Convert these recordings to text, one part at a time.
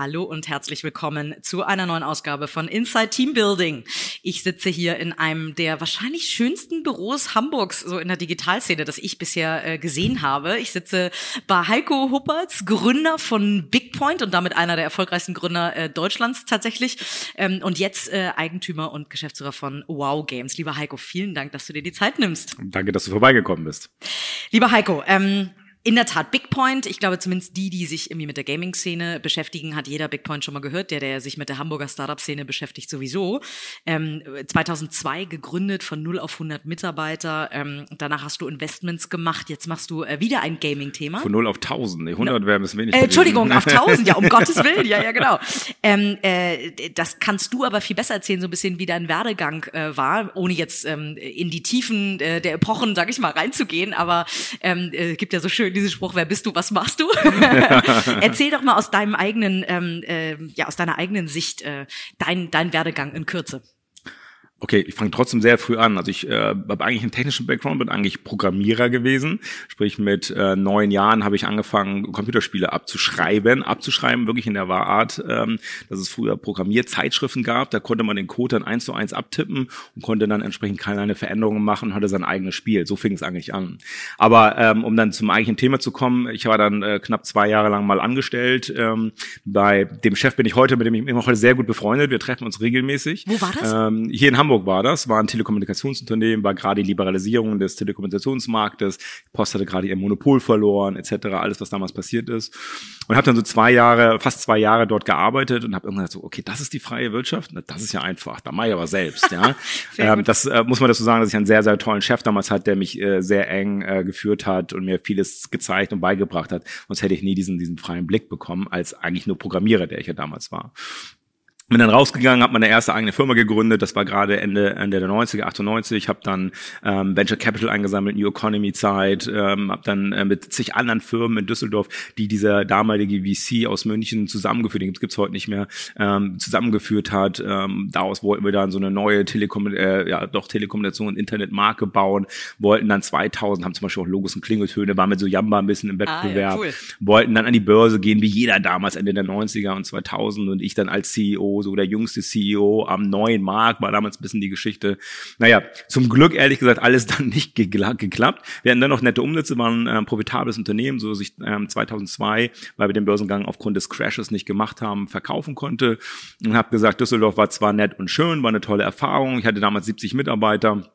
Hallo und herzlich willkommen zu einer neuen Ausgabe von Inside Team Building. Ich sitze hier in einem der wahrscheinlich schönsten Büros Hamburgs, so in der Digitalszene, das ich bisher äh, gesehen habe. Ich sitze bei Heiko Huppertz, Gründer von Bigpoint und damit einer der erfolgreichsten Gründer äh, Deutschlands tatsächlich ähm, und jetzt äh, Eigentümer und Geschäftsführer von Wow Games. Lieber Heiko, vielen Dank, dass du dir die Zeit nimmst. Danke, dass du vorbeigekommen bist. Lieber Heiko, ähm, in der Tat, Bigpoint, ich glaube zumindest die, die sich irgendwie mit der Gaming-Szene beschäftigen, hat jeder Bigpoint schon mal gehört, der, der sich mit der Hamburger Startup-Szene beschäftigt sowieso. Ähm, 2002 gegründet von 0 auf 100 Mitarbeiter, ähm, danach hast du Investments gemacht, jetzt machst du äh, wieder ein Gaming-Thema. Von 0 auf 1000, nee, 100 wäre ein bisschen wenig. Äh, Entschuldigung, auf 1000, ja, um Gottes Willen, ja, ja, genau. Ähm, äh, das kannst du aber viel besser erzählen, so ein bisschen wie dein Werdegang äh, war, ohne jetzt ähm, in die Tiefen äh, der Epochen, sag ich mal, reinzugehen, aber ähm, äh, gibt ja so schön diesen Spruch, wer bist du, was machst du? Erzähl doch mal aus deinem eigenen, ähm, äh, ja, aus deiner eigenen Sicht äh, dein, dein Werdegang in Kürze. Okay, ich fange trotzdem sehr früh an. Also ich äh, habe eigentlich einen technischen Background, bin eigentlich Programmierer gewesen. Sprich, mit äh, neun Jahren habe ich angefangen, Computerspiele abzuschreiben. Abzuschreiben wirklich in der Wahrart, ähm, dass es früher Programmierzeitschriften gab. Da konnte man den Code dann eins zu eins abtippen und konnte dann entsprechend keine Veränderungen machen und hatte sein eigenes Spiel. So fing es eigentlich an. Aber ähm, um dann zum eigentlichen Thema zu kommen, ich war dann äh, knapp zwei Jahre lang mal angestellt. Ähm, bei dem Chef bin ich heute, mit dem ich immer heute sehr gut befreundet. Wir treffen uns regelmäßig. Wo war das? Ähm, hier in Hamburg. Hamburg war das, war ein Telekommunikationsunternehmen, war gerade die Liberalisierung des Telekommunikationsmarktes, Post hatte gerade ihr Monopol verloren, etc., alles, was damals passiert ist. Und habe dann so zwei Jahre, fast zwei Jahre dort gearbeitet und habe irgendwann gesagt, so, okay, das ist die freie Wirtschaft, das ist ja einfach, da mache ich aber selbst. Ja, ähm, Das äh, muss man dazu sagen, dass ich einen sehr, sehr tollen Chef damals hatte, der mich äh, sehr eng äh, geführt hat und mir vieles gezeigt und beigebracht hat. Sonst hätte ich nie diesen, diesen freien Blick bekommen, als eigentlich nur Programmierer, der ich ja damals war. Bin dann rausgegangen, habe meine erste eigene Firma gegründet. Das war gerade Ende, Ende der 90er, 98. Habe dann ähm, Venture Capital eingesammelt, New Economy Zeit. Ähm, habe dann äh, mit zig anderen Firmen in Düsseldorf, die dieser damalige VC aus München zusammengeführt, den gibt's heute nicht mehr, ähm, zusammengeführt hat. Ähm, daraus wollten wir dann so eine neue Telekom äh, ja doch Telekommunikation und Internetmarke bauen. Wollten dann 2000, haben zum Beispiel auch Logos und Klingeltöne, waren mit so Jamba ein bisschen im Wettbewerb. Ah, ja, cool. Wollten dann an die Börse gehen, wie jeder damals Ende der 90er und 2000 und ich dann als CEO so der jüngste CEO am neuen Markt, war damals ein bisschen die Geschichte. Naja, zum Glück ehrlich gesagt alles dann nicht geklappt. Wir hatten dann noch nette Umsätze, waren ein äh, profitables Unternehmen, so dass ich ähm, 2002, weil wir den Börsengang aufgrund des Crashes nicht gemacht haben, verkaufen konnte und habe gesagt, Düsseldorf war zwar nett und schön, war eine tolle Erfahrung. Ich hatte damals 70 Mitarbeiter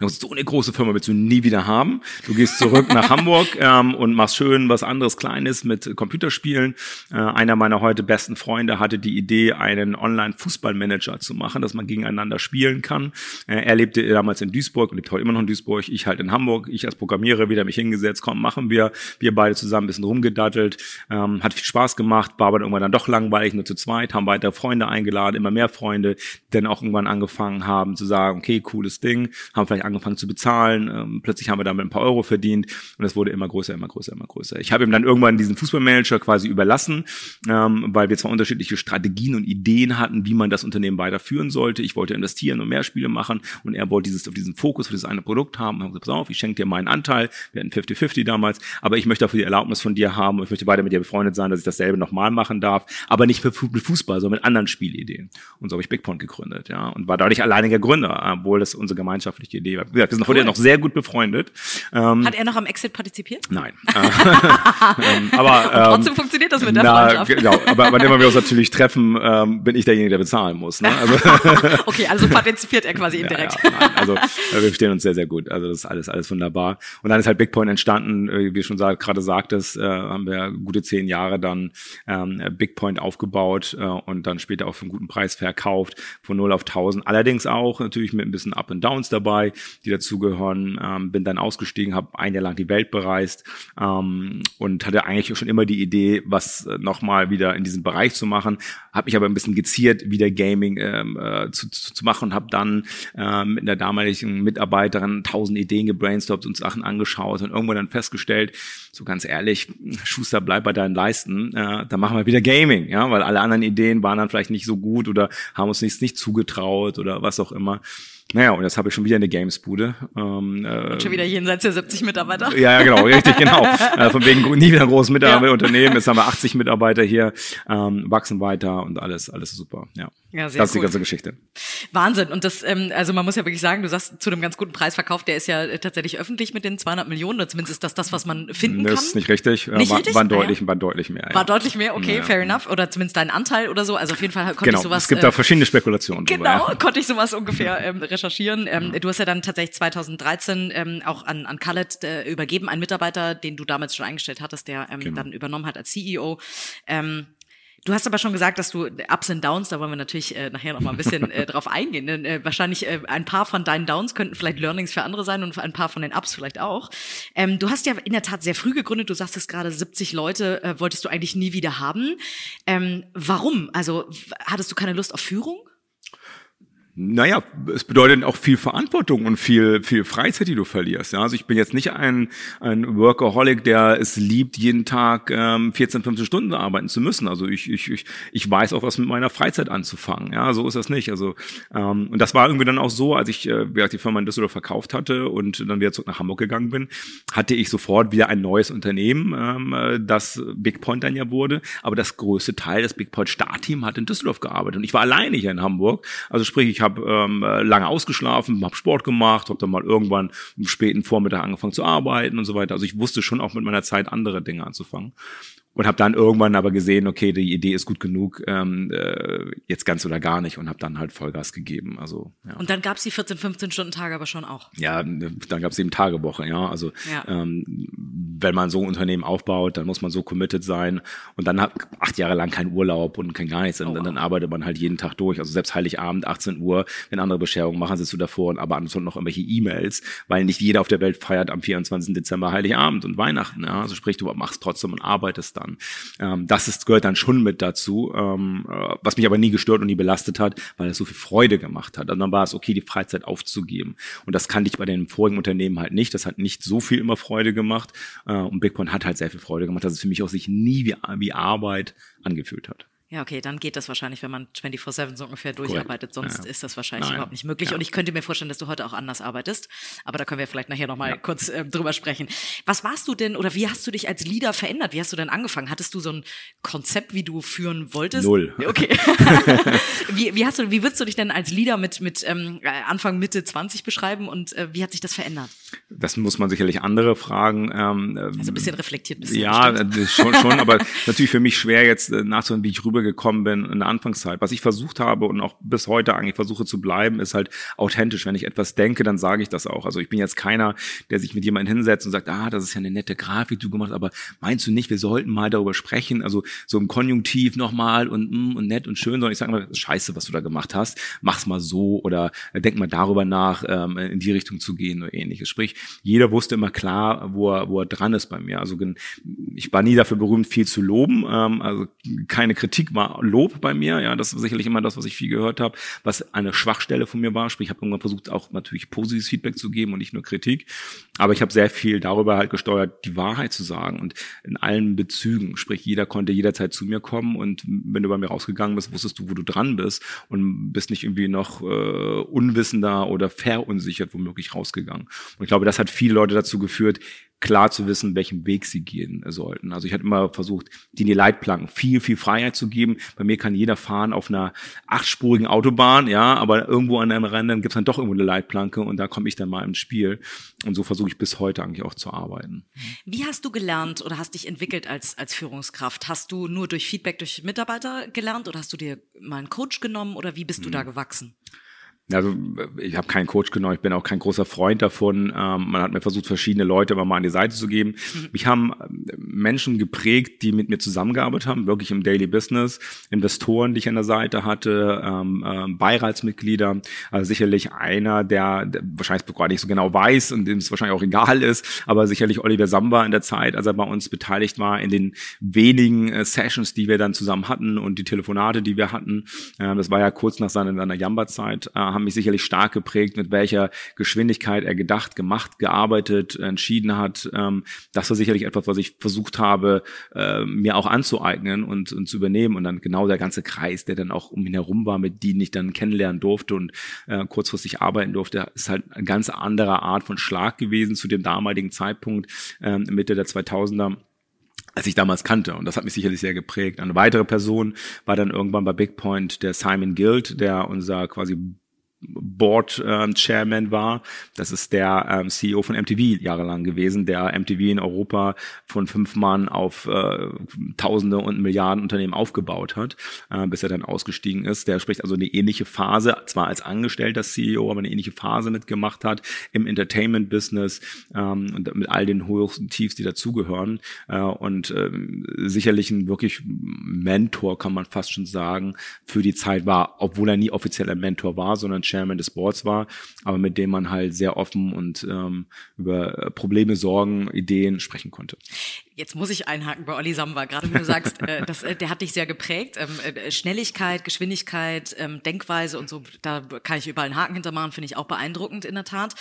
und so eine große Firma willst du nie wieder haben. Du gehst zurück nach Hamburg ähm, und machst schön was anderes Kleines mit Computerspielen. Äh, einer meiner heute besten Freunde hatte die Idee, einen Online-Fußballmanager zu machen, dass man gegeneinander spielen kann. Äh, er lebte damals in Duisburg und lebt heute immer noch in Duisburg. Ich halt in Hamburg. Ich als Programmierer wieder mich hingesetzt. Komm, machen wir. Wir beide zusammen ein bisschen rumgedattelt. Ähm, hat viel Spaß gemacht. War aber irgendwann dann doch langweilig, nur zu zweit. Haben weitere Freunde eingeladen, immer mehr Freunde. Dann auch irgendwann angefangen haben zu sagen, okay, cooles Ding. Haben haben vielleicht angefangen zu bezahlen, ähm, plötzlich haben wir damit ein paar Euro verdient und es wurde immer größer, immer größer, immer größer. Ich habe ihm dann irgendwann diesen Fußballmanager quasi überlassen, ähm, weil wir zwar unterschiedliche Strategien und Ideen hatten, wie man das Unternehmen weiterführen sollte. Ich wollte investieren und mehr Spiele machen und er wollte dieses auf diesen Fokus für dieses eine Produkt haben. Und haben gesagt, pass auf, ich schenke dir meinen Anteil. Wir hatten 50-50 damals, aber ich möchte dafür die Erlaubnis von dir haben und ich möchte weiter mit dir befreundet sein, dass ich dasselbe nochmal machen darf, aber nicht für Fußball, sondern mit anderen Spielideen. Und so habe ich Bigpoint gegründet, ja, und war dadurch alleiniger Gründer, obwohl das unsere gemeinschaftliche die Idee. Wir sind cool. heute noch sehr gut befreundet. Ähm, Hat er noch am Exit partizipiert? Nein. ähm, aber ähm, trotzdem funktioniert das mit der na, Freundschaft. Genau, aber wann immer wir uns natürlich treffen, ähm, bin ich derjenige, der bezahlen muss. Ne? Also okay, also partizipiert er quasi indirekt. Ja, ja, also äh, wir verstehen uns sehr, sehr gut. Also das ist alles, alles wunderbar. Und dann ist halt Bigpoint entstanden, äh, wie schon gerade sagtest, äh, haben wir gute zehn Jahre dann ähm, Bigpoint aufgebaut äh, und dann später auch für einen guten Preis verkauft, von 0 auf 1000. Allerdings auch natürlich mit ein bisschen Up and Downs dabei dabei, die dazugehören. Ähm, bin dann ausgestiegen, habe ein Jahr lang die Welt bereist ähm, und hatte eigentlich schon immer die Idee, was äh, nochmal wieder in diesem Bereich zu machen. Habe mich aber ein bisschen geziert, wieder Gaming ähm, äh, zu, zu, zu machen und habe dann ähm, mit der damaligen Mitarbeiterin tausend Ideen gebrainstormt und Sachen angeschaut und irgendwann dann festgestellt, so ganz ehrlich, Schuster, bleib bei deinen Leisten, äh, da machen wir wieder Gaming, ja, weil alle anderen Ideen waren dann vielleicht nicht so gut oder haben uns nichts nicht zugetraut oder was auch immer. Naja, und jetzt habe ich schon wieder eine Gamesbude. Ähm, äh, und schon wieder jenseits der 70 Mitarbeiter. Ja, ja genau, richtig, genau. äh, von wegen nie wieder großes Mitarbeiterunternehmen. Ja. Jetzt haben wir 80 Mitarbeiter hier, ähm, wachsen weiter und alles, alles super. Ja, ja sehr das ist cool. die ganze Geschichte. Wahnsinn. Und das, ähm, also man muss ja wirklich sagen, du sagst zu einem ganz guten Preis verkauft, der ist ja äh, tatsächlich öffentlich mit den 200 Millionen. Oder zumindest ist das das, was man finden das kann. Das ist nicht richtig. Nicht war, richtig? War deutlich, ah, ja. war deutlich mehr. Ja. War deutlich mehr, okay, fair enough. Oder zumindest dein Anteil oder so. Also auf jeden Fall konnte genau. ich sowas. Es gibt äh, da verschiedene Spekulationen. Genau, drüber, konnte ich sowas ungefähr ähm, recherchieren. Ähm, Du hast ja dann tatsächlich 2013 ähm, auch an, an Khaled äh, übergeben, einen Mitarbeiter, den du damals schon eingestellt hattest, der ähm, genau. dann übernommen hat als CEO. Ähm, Du hast aber schon gesagt, dass du Ups und Downs, da wollen wir natürlich äh, nachher noch mal ein bisschen äh, drauf eingehen. Denn, äh, wahrscheinlich äh, ein paar von deinen Downs könnten vielleicht Learnings für andere sein und ein paar von den Ups vielleicht auch. Ähm, du hast ja in der Tat sehr früh gegründet. Du sagst es gerade, 70 Leute äh, wolltest du eigentlich nie wieder haben. Ähm, warum? Also hattest du keine Lust auf Führung? Naja, es bedeutet auch viel Verantwortung und viel, viel Freizeit, die du verlierst. Ja, also ich bin jetzt nicht ein, ein Workaholic, der es liebt, jeden Tag ähm, 14, 15 Stunden arbeiten zu müssen. Also ich, ich, ich, ich weiß auch, was mit meiner Freizeit anzufangen. Ja, so ist das nicht. Also ähm, und das war irgendwie dann auch so, als ich äh, die Firma in Düsseldorf verkauft hatte und dann wieder zurück nach Hamburg gegangen bin, hatte ich sofort wieder ein neues Unternehmen, ähm, äh, das Big Point dann ja wurde. Aber das größte Teil des Big Point Startteam hat in Düsseldorf gearbeitet und ich war alleine hier in Hamburg. Also sprich, ich habe ähm, lange ausgeschlafen, habe Sport gemacht, habe dann mal irgendwann am späten Vormittag angefangen zu arbeiten und so weiter. Also ich wusste schon auch mit meiner Zeit andere Dinge anzufangen und habe dann irgendwann aber gesehen, okay, die Idee ist gut genug, ähm, äh, jetzt ganz oder gar nicht und habe dann halt Vollgas gegeben. Also ja. Und dann gab's die 14, 15 Stunden Tage aber schon auch. Ja, dann gab's eben Tagewoche, ja. Also ja. Ähm, wenn man so ein Unternehmen aufbaut, dann muss man so committed sein und dann hat acht Jahre lang kein Urlaub und kein gar nichts. Und oh, wow. dann arbeitet man halt jeden Tag durch. Also selbst Heiligabend, 18 Uhr, wenn andere Bescherungen machen, sitzt du davor und aber ansonsten noch irgendwelche E-Mails, weil nicht jeder auf der Welt feiert am 24. Dezember Heiligabend und Weihnachten. Ja. Also sprich, du machst trotzdem und arbeitest dann. Ähm, das ist, gehört dann schon mit dazu, ähm, äh, was mich aber nie gestört und nie belastet hat, weil es so viel Freude gemacht hat. Und dann war es okay, die Freizeit aufzugeben. Und das kannte ich bei den vorigen Unternehmen halt nicht. Das hat nicht so viel immer Freude gemacht. Äh, und Bigpoint hat halt sehr viel Freude gemacht, dass es für mich auch sich nie wie, wie Arbeit angefühlt hat. Ja, okay, dann geht das wahrscheinlich, wenn man 24-7 so ungefähr durcharbeitet. Sonst ja. ist das wahrscheinlich Nein. überhaupt nicht möglich. Ja. Und ich könnte mir vorstellen, dass du heute auch anders arbeitest. Aber da können wir vielleicht nachher nochmal ja. kurz äh, drüber sprechen. Was warst du denn oder wie hast du dich als Leader verändert? Wie hast du denn angefangen? Hattest du so ein Konzept, wie du führen wolltest? Null. Okay. wie, wie, hast du, wie würdest du dich denn als Leader mit, mit ähm, Anfang, Mitte 20 beschreiben und äh, wie hat sich das verändert? Das muss man sicherlich andere fragen. Ähm, also ein bisschen reflektiert. Bisschen ja, schon, schon, aber natürlich für mich schwer jetzt äh, nachzuhören, wie ich rübergekommen bin in der Anfangszeit. Was ich versucht habe und auch bis heute eigentlich versuche zu bleiben, ist halt authentisch. Wenn ich etwas denke, dann sage ich das auch. Also ich bin jetzt keiner, der sich mit jemandem hinsetzt und sagt, ah, das ist ja eine nette Grafik, du gemacht hast, aber meinst du nicht, wir sollten mal darüber sprechen? Also so im Konjunktiv nochmal und, mm, und nett und schön, sondern ich sage immer, scheiße, was du da gemacht hast, mach's mal so oder denk mal darüber nach, ähm, in die Richtung zu gehen oder ähnliches. Sprich, jeder wusste immer klar, wo er, wo er dran ist bei mir. Also ich war nie dafür berühmt, viel zu loben. Ähm, also keine Kritik war Lob bei mir. Ja, das ist sicherlich immer das, was ich viel gehört habe, was eine Schwachstelle von mir war. Sprich, ich habe irgendwann versucht, auch natürlich positives Feedback zu geben und nicht nur Kritik. Aber ich habe sehr viel darüber halt gesteuert, die Wahrheit zu sagen und in allen Bezügen. Sprich, jeder konnte jederzeit zu mir kommen und wenn du bei mir rausgegangen bist, wusstest du, wo du dran bist und bist nicht irgendwie noch äh, unwissender oder verunsichert womöglich rausgegangen. Und ich glaube, das hat viele Leute dazu geführt, klar zu wissen, welchen Weg sie gehen sollten. Also ich hatte immer versucht, denen die Leitplanken viel, viel Freiheit zu geben. Bei mir kann jeder fahren auf einer achtspurigen Autobahn, ja, aber irgendwo an einem Rennen gibt es dann doch irgendwo eine Leitplanke und da komme ich dann mal ins Spiel. Und so versuche ich bis heute eigentlich auch zu arbeiten. Wie hast du gelernt oder hast dich entwickelt als, als Führungskraft? Hast du nur durch Feedback durch Mitarbeiter gelernt oder hast du dir mal einen Coach genommen oder wie bist du hm. da gewachsen? Also ich habe keinen Coach genommen, ich bin auch kein großer Freund davon. Ähm, man hat mir versucht, verschiedene Leute immer mal an die Seite zu geben. Mhm. Mich haben ähm, Menschen geprägt, die mit mir zusammengearbeitet haben, wirklich im Daily Business, Investoren, die ich an der Seite hatte, ähm, äh, Beiratsmitglieder. Also sicherlich einer, der, der wahrscheinlich gar nicht so genau weiß und dem es wahrscheinlich auch egal ist, aber sicherlich Oliver Samba in der Zeit, als er bei uns beteiligt war, in den wenigen äh, Sessions, die wir dann zusammen hatten und die Telefonate, die wir hatten. Äh, das war ja kurz nach seiner, seiner Jamba-Zeit äh, haben mich sicherlich stark geprägt, mit welcher Geschwindigkeit er gedacht, gemacht, gearbeitet, entschieden hat. Ähm, das war sicherlich etwas, was ich versucht habe, äh, mir auch anzueignen und, und zu übernehmen. Und dann genau der ganze Kreis, der dann auch um ihn herum war, mit denen ich dann kennenlernen durfte und äh, kurzfristig arbeiten durfte, ist halt eine ganz andere Art von Schlag gewesen zu dem damaligen Zeitpunkt, äh, Mitte der 2000er als ich damals kannte. Und das hat mich sicherlich sehr geprägt. Eine weitere Person war dann irgendwann bei Big Point der Simon Guild, der unser quasi Board ähm, Chairman war. Das ist der ähm, CEO von MTV jahrelang gewesen, der MTV in Europa von fünf Mann auf äh, Tausende und Milliarden Unternehmen aufgebaut hat, äh, bis er dann ausgestiegen ist. Der spricht also eine ähnliche Phase, zwar als angestellter CEO, aber eine ähnliche Phase mitgemacht hat im Entertainment-Business ähm, und mit all den Hochs und Tiefs, die dazugehören. Äh, und ähm, sicherlich ein wirklich Mentor, kann man fast schon sagen, für die Zeit war, obwohl er nie offizieller Mentor war, sondern Chairman des Boards war, aber mit dem man halt sehr offen und ähm, über Probleme, Sorgen, Ideen sprechen konnte. Jetzt muss ich einhaken bei Olli Samba, gerade wenn du sagst, äh, das, äh, der hat dich sehr geprägt. Ähm, äh, Schnelligkeit, Geschwindigkeit, ähm, Denkweise und so, da kann ich überall einen Haken hintermachen, finde ich auch beeindruckend in der Tat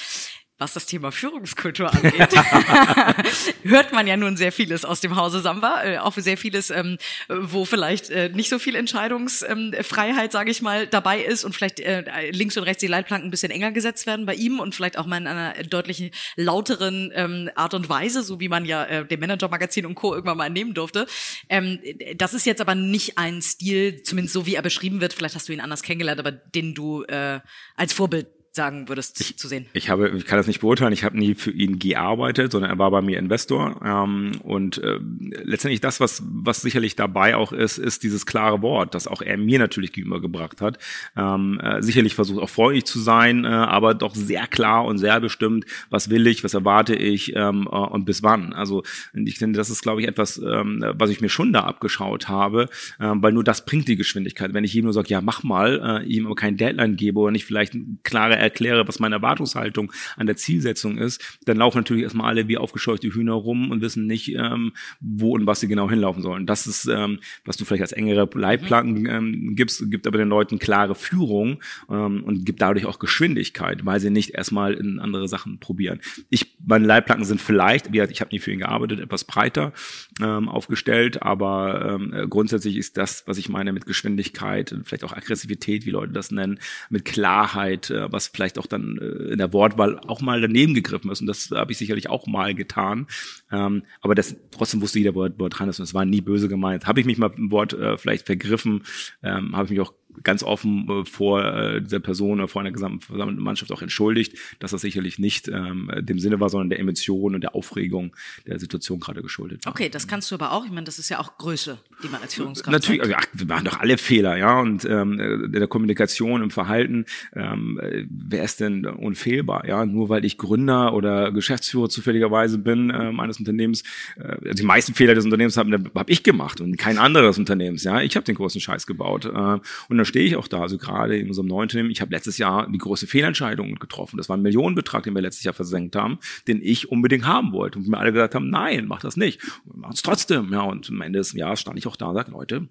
was das Thema Führungskultur angeht, hört man ja nun sehr vieles aus dem Hause Samba, äh, auch sehr vieles, ähm, wo vielleicht äh, nicht so viel Entscheidungsfreiheit, ähm, sage ich mal, dabei ist und vielleicht äh, links und rechts die Leitplanken ein bisschen enger gesetzt werden bei ihm und vielleicht auch mal in einer deutlich lauteren ähm, Art und Weise, so wie man ja äh, dem Manager-Magazin und Co. irgendwann mal nehmen durfte. Ähm, das ist jetzt aber nicht ein Stil, zumindest so wie er beschrieben wird, vielleicht hast du ihn anders kennengelernt, aber den du äh, als Vorbild sagen würdest ich, zu sehen? Ich habe, ich kann das nicht beurteilen. Ich habe nie für ihn gearbeitet, sondern er war bei mir Investor. Ähm, und äh, letztendlich das, was was sicherlich dabei auch ist, ist dieses klare Wort, das auch er mir natürlich gegenübergebracht hat. Ähm, äh, sicherlich versucht auch freundlich zu sein, äh, aber doch sehr klar und sehr bestimmt, was will ich, was erwarte ich ähm, äh, und bis wann. Also ich finde, das ist, glaube ich, etwas, ähm, was ich mir schon da abgeschaut habe, äh, weil nur das bringt die Geschwindigkeit. Wenn ich ihm nur sage, ja mach mal, äh, ihm aber kein Deadline gebe oder nicht vielleicht klare erkläre, was meine Erwartungshaltung an der Zielsetzung ist, dann laufen natürlich erstmal alle wie aufgescheuchte Hühner rum und wissen nicht, ähm, wo und was sie genau hinlaufen sollen. Das ist, ähm, was du vielleicht als engere Leitplanken ähm, gibst, gibt aber den Leuten klare Führung ähm, und gibt dadurch auch Geschwindigkeit, weil sie nicht erstmal in andere Sachen probieren. Ich, meine Leitplanken sind vielleicht, wie gesagt, ich habe nie für ihn gearbeitet, etwas breiter ähm, aufgestellt, aber ähm, grundsätzlich ist das, was ich meine mit Geschwindigkeit, vielleicht auch Aggressivität, wie Leute das nennen, mit Klarheit, äh, was vielleicht auch dann äh, in der Wortwahl auch mal daneben gegriffen ist. Und das habe ich sicherlich auch mal getan. Ähm, aber das trotzdem wusste jeder, wo er, dran ist. Und es war nie böse gemeint. Habe ich mich mal im Wort äh, vielleicht vergriffen, ähm, habe ich mich auch ganz offen äh, vor äh, dieser Person oder vor einer gesamten Mannschaft auch entschuldigt, dass das sicherlich nicht ähm, dem Sinne war, sondern der Emotion und der Aufregung der Situation gerade geschuldet war. Okay, das kannst du aber auch. Ich meine, das ist ja auch Größe, die man als Führungskraft Natürlich, also, ach, wir machen doch alle Fehler, ja. Und ähm, der Kommunikation, im Verhalten, ähm, wer ist denn unfehlbar? Ja, nur weil ich Gründer oder Geschäftsführer zufälligerweise bin ähm, eines Unternehmens, äh, also die meisten Fehler des Unternehmens habe hab ich gemacht und kein anderes Unternehmens. Ja, ich habe den großen Scheiß gebaut. Äh, und da stehe ich auch da, also gerade in unserem neuen Unternehmen. Ich habe letztes Jahr die große Fehlentscheidung getroffen. Das war ein Millionenbetrag, den wir letztes Jahr versenkt haben, den ich unbedingt haben wollte. Und wir alle gesagt haben, nein, mach das nicht. Mach es trotzdem. Ja, und am Ende des Jahres stand ich auch da und sagte, Leute,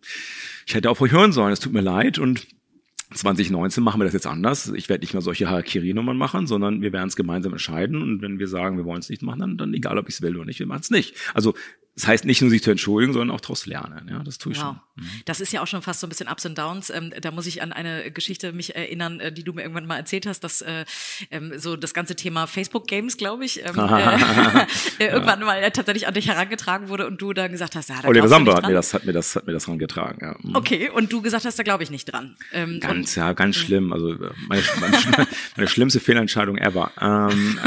ich hätte auf euch hören sollen, es tut mir leid. Und 2019 machen wir das jetzt anders. Ich werde nicht mehr solche Harakiri-Nummern machen, sondern wir werden es gemeinsam entscheiden. Und wenn wir sagen, wir wollen es nicht machen, dann, dann egal, ob ich es will oder nicht, wir machen es nicht. Also das heißt nicht nur sich zu entschuldigen, sondern auch daraus lernen. Ja, das tue ich wow. schon. Mhm. Das ist ja auch schon fast so ein bisschen Ups und Downs. Ähm, da muss ich an eine Geschichte mich erinnern, äh, die du mir irgendwann mal erzählt hast, dass äh, ähm, so das ganze Thema Facebook Games, glaube ich, ähm, äh, irgendwann ja. mal tatsächlich an dich herangetragen wurde und du dann gesagt hast, ja, da Oliver Samba hat mir das, hat mir das, hat mir das herangetragen. Ja. Mhm. Okay, und du gesagt hast, da glaube ich nicht dran. Ähm, ganz, ja, ganz schlimm. Also meine, meine, meine schlimmste Fehlentscheidung ever. Ähm,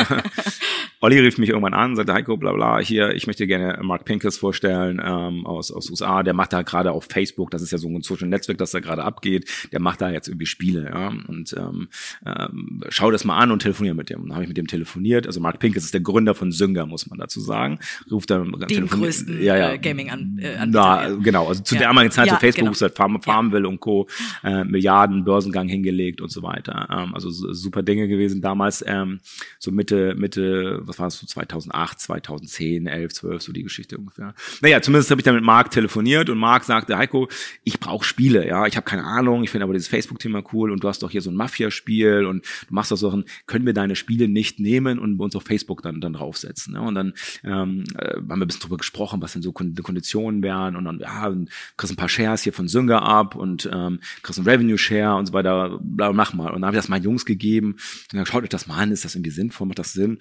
Olli rief mich irgendwann an, sagte, Heiko, bla bla, hier, ich möchte gerne Mark Pincus vorstellen ähm, aus, aus USA, der macht da gerade auf Facebook, das ist ja so ein Social Netzwerk, das da gerade abgeht, der macht da jetzt irgendwie Spiele, ja, und ähm, ähm, schau das mal an und telefoniere mit dem. Und dann habe ich mit dem telefoniert, also Mark Pincus ist der Gründer von Synger, muss man dazu sagen, ruft dann den größten ja, ja, äh, Gaming an, äh, Na, genau, also zu Ja. der damaligen Zeit, Ja, so Facebook, genau. seit Farm, Farmville und Co. Äh, Milliarden Börsengang hingelegt und so weiter. Ähm, also so- super Dinge gewesen damals, ähm, so Mitte, Mitte, was war es, so 2008, 2010, 11, 12, so die Geschichte ungefähr. Naja, zumindest habe ich dann mit Marc telefoniert und Marc sagte, Heiko, ich brauche Spiele, ja, ich habe keine Ahnung, ich finde aber dieses Facebook-Thema cool und du hast doch hier so ein Mafia-Spiel und du machst doch ein, können wir deine Spiele nicht nehmen und uns auf Facebook dann, dann draufsetzen. Ne? Und dann ähm, äh, haben wir ein bisschen drüber gesprochen, was denn so Konditionen wären und dann, ja, und kriegst ein paar Shares hier von Synger ab und ähm, kriegst einen Revenue-Share und so weiter, bla, mach mal. Und dann habe ich das meinen Jungs gegeben und dann schaut euch das mal an, ist das irgendwie sinnvoll, macht das Sinn?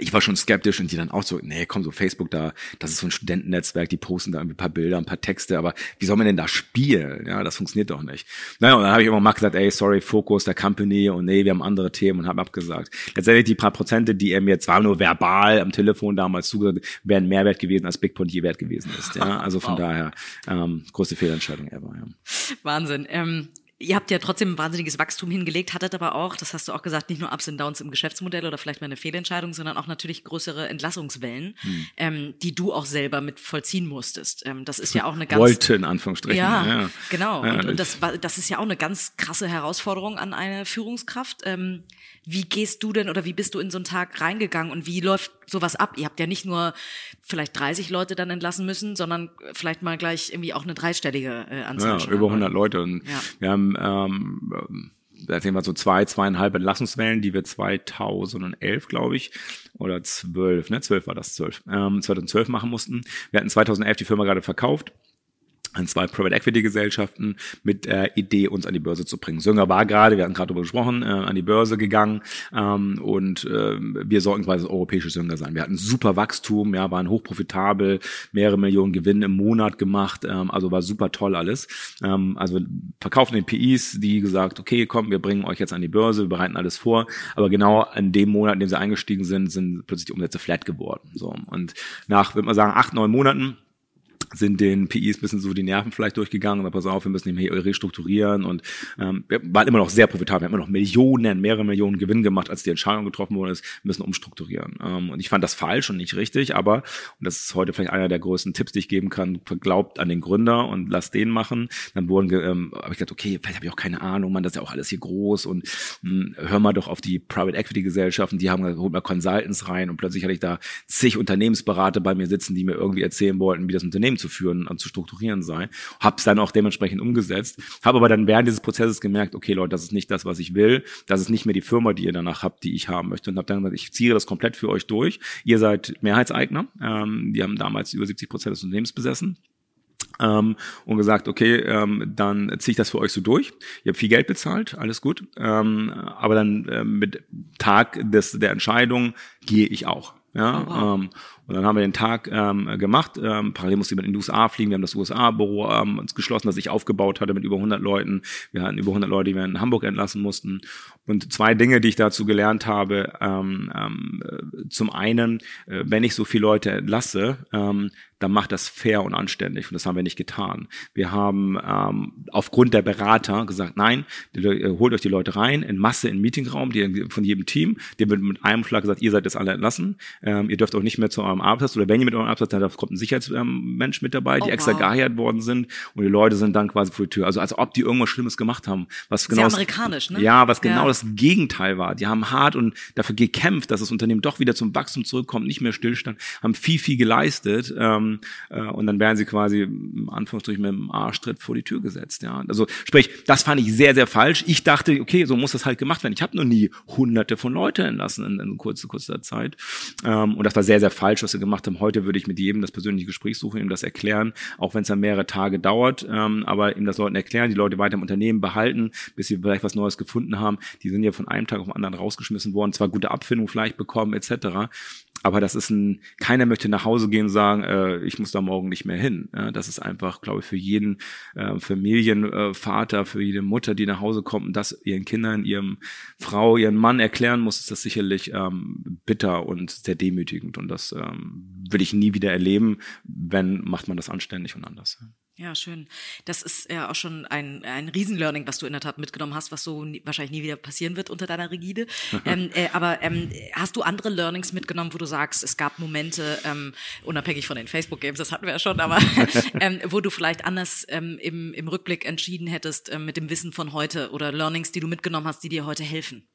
Ich war schon skeptisch und die dann auch so, nee, komm, so Facebook da, das ist so ein Studentennetzwerk, die posten da irgendwie ein paar Bilder, ein paar Texte, aber wie soll man denn da spielen? Ja, das funktioniert doch nicht. Naja, und dann habe ich immer mal gesagt, ey, sorry, Fokus der Company und nee, wir haben andere Themen und habe abgesagt. Letztendlich die paar Prozente, die er mir zwar nur verbal am Telefon damals zugesagt, wären mehr wert gewesen, als Bigpoint je wert gewesen ist. Ja, also von Wow. daher, ähm, größte Fehlentscheidung ever, ja. Wahnsinn. Ähm, ihr habt ja trotzdem ein wahnsinniges Wachstum hingelegt, hattet aber auch, das hast du auch gesagt, nicht nur Ups und Downs im Geschäftsmodell oder vielleicht mal eine Fehlentscheidung, sondern auch natürlich größere Entlassungswellen, Hm. ähm, die du auch selber mit vollziehen musstest. Ähm, das ist ja auch eine ganz Wollte in Anführungsstrichen. Ja, ja. genau. Ja, und, und das, war, das ist ja auch eine ganz krasse Herausforderung an eine Führungskraft. Ähm, wie gehst du denn oder wie bist du in so einen Tag reingegangen und wie läuft sowas ab? Ihr habt ja nicht nur vielleicht 30 Leute dann entlassen müssen, sondern vielleicht mal gleich irgendwie auch eine dreistellige äh, Anzahl. Ja, über an 100 Leute. Und Ja. wir haben, ähm, da sehen wir so zwei, zweieinhalb Entlassungswellen, die wir 2011, glaube ich, oder 12, ne, 12 war das, 12, ähm, 2012 machen mussten. Wir hatten 2011 die Firma gerade verkauft an zwei Private Equity Gesellschaften mit der Idee, uns an die Börse zu bringen. Sönger war gerade, wir hatten gerade darüber gesprochen, äh, an die Börse gegangen ähm, und äh, wir sollten quasi das europäische Sönger sein. Wir hatten super Wachstum, ja, waren hochprofitabel, mehrere Millionen Gewinn im Monat gemacht, ähm, also war super toll alles. Ähm, also verkaufen den PIs, die gesagt, okay, komm, wir bringen euch jetzt an die Börse, wir bereiten alles vor, aber genau in dem Monat, in dem sie eingestiegen sind, sind plötzlich die Umsätze flat geworden. So und nach, würde man sagen, acht, neun Monaten sind den PIs ein bisschen so die Nerven vielleicht durchgegangen, aber pass auf, wir müssen hier restrukturieren und ähm, wir waren immer noch sehr profitabel, wir haben immer noch Millionen, mehrere Millionen Gewinn gemacht, als die Entscheidung getroffen worden ist, wir müssen umstrukturieren. Ähm, und ich fand das falsch und nicht richtig, aber, und das ist heute vielleicht einer der größten Tipps, die ich geben kann, glaubt an den Gründer und lasst den machen. Dann wurden, ähm, habe ich gedacht, okay, vielleicht habe ich auch keine Ahnung, man, das ist ja auch alles hier groß und mh, hör mal doch auf die Private Equity Gesellschaften, die haben gesagt, holt mal Consultants rein und plötzlich hatte ich da zig Unternehmensberater bei mir sitzen, die mir irgendwie erzählen wollten, wie das Unternehmen zu führen und zu strukturieren sei. Hab's dann auch dementsprechend umgesetzt, habe aber dann während dieses Prozesses gemerkt, okay Leute, das ist nicht das, was ich will, das ist nicht mehr die Firma, die ihr danach habt, die ich haben möchte und habe dann gesagt, ich ziehe das komplett für euch durch. Ihr seid Mehrheitseigner, ähm, die haben damals über 70 Prozent des Unternehmens besessen ähm, und gesagt, okay, ähm, dann ziehe ich das für euch so durch. Ihr habt viel Geld bezahlt, alles gut, ähm, aber dann ähm, mit Tag des, der Entscheidung gehe ich auch. Ja, Oh, wow. ähm, und dann haben wir den Tag ähm, gemacht. Ähm, parallel musste jemand in die USA fliegen. Wir haben das USA-Büro ähm, geschlossen, das ich aufgebaut hatte mit über 100 Leuten. Wir hatten über 100 Leute, die wir in Hamburg entlassen mussten. Und zwei Dinge, die ich dazu gelernt habe. Ähm, ähm, äh, zum einen, äh, wenn ich so viele Leute entlasse, ähm, dann macht das fair und anständig. Und das haben wir nicht getan. Wir haben ähm, aufgrund der Berater gesagt, nein, äh, holt euch die Leute rein, in Masse, in Meetingraum, die, von jedem Team. Dem wird mit einem Schlag gesagt, ihr seid jetzt alle entlassen. Ähm, ihr dürft auch nicht mehr zu eurem Arbeitsplatz. Oder wenn ihr mit eurem Arbeitsplatz seid, da kommt ein Sicherheitsmensch mit dabei, die Oh, extra wow. geheiert worden sind. Und die Leute sind dann quasi vor die Tür. Also als ob die irgendwas Schlimmes gemacht haben. Was genau Sehr das- amerikanisch, ne? Ja, was genau Ja. das Gegenteil war. Die haben hart und dafür gekämpft, dass das Unternehmen doch wieder zum Wachstum zurückkommt, nicht mehr stillstand, haben viel, viel geleistet ähm, äh, und dann werden sie quasi im Anführungsstrichen mit dem Arschtritt vor die Tür gesetzt. Ja, also sprich, das fand ich sehr, sehr falsch. Ich dachte, okay, so muss das halt gemacht werden. Ich habe noch nie Hunderte von Leute entlassen in, in kurzer, kurzer Zeit ähm, und das war sehr, sehr falsch, was sie gemacht haben. Heute würde ich mit jedem das persönliche Gespräch suchen, ihm das erklären, auch wenn es dann mehrere Tage dauert, ähm, aber ihm das Leuten erklären, die Leute weiter im Unternehmen behalten, bis sie vielleicht was Neues gefunden haben. Die sind ja von einem Tag auf den anderen rausgeschmissen worden, zwar gute Abfindung vielleicht bekommen etc. aber das ist ein, keiner möchte nach Hause gehen und sagen, äh, ich muss da morgen nicht mehr hin. Ja, das ist einfach, glaube ich, für jeden äh, Familienvater, für jede Mutter, die nach Hause kommt und das ihren Kindern, ihrem Frau, ihren Mann erklären muss, ist das sicherlich ähm, bitter und sehr demütigend. Und das ähm, will ich nie wieder erleben. Wenn, macht man das anständig und anders. Ja, schön. Das ist ja auch schon ein, ein Riesenlearning, was du in der Tat mitgenommen hast, was so nie, wahrscheinlich nie wieder passieren wird unter deiner Rigide. ähm, äh, aber ähm, hast du andere Learnings mitgenommen, wo du sagst, es gab Momente, ähm, unabhängig von den Facebook-Games, das hatten wir ja schon, aber ähm, wo du vielleicht anders ähm, im, im Rückblick entschieden hättest ähm, mit dem Wissen von heute oder Learnings, die du mitgenommen hast, die dir heute helfen?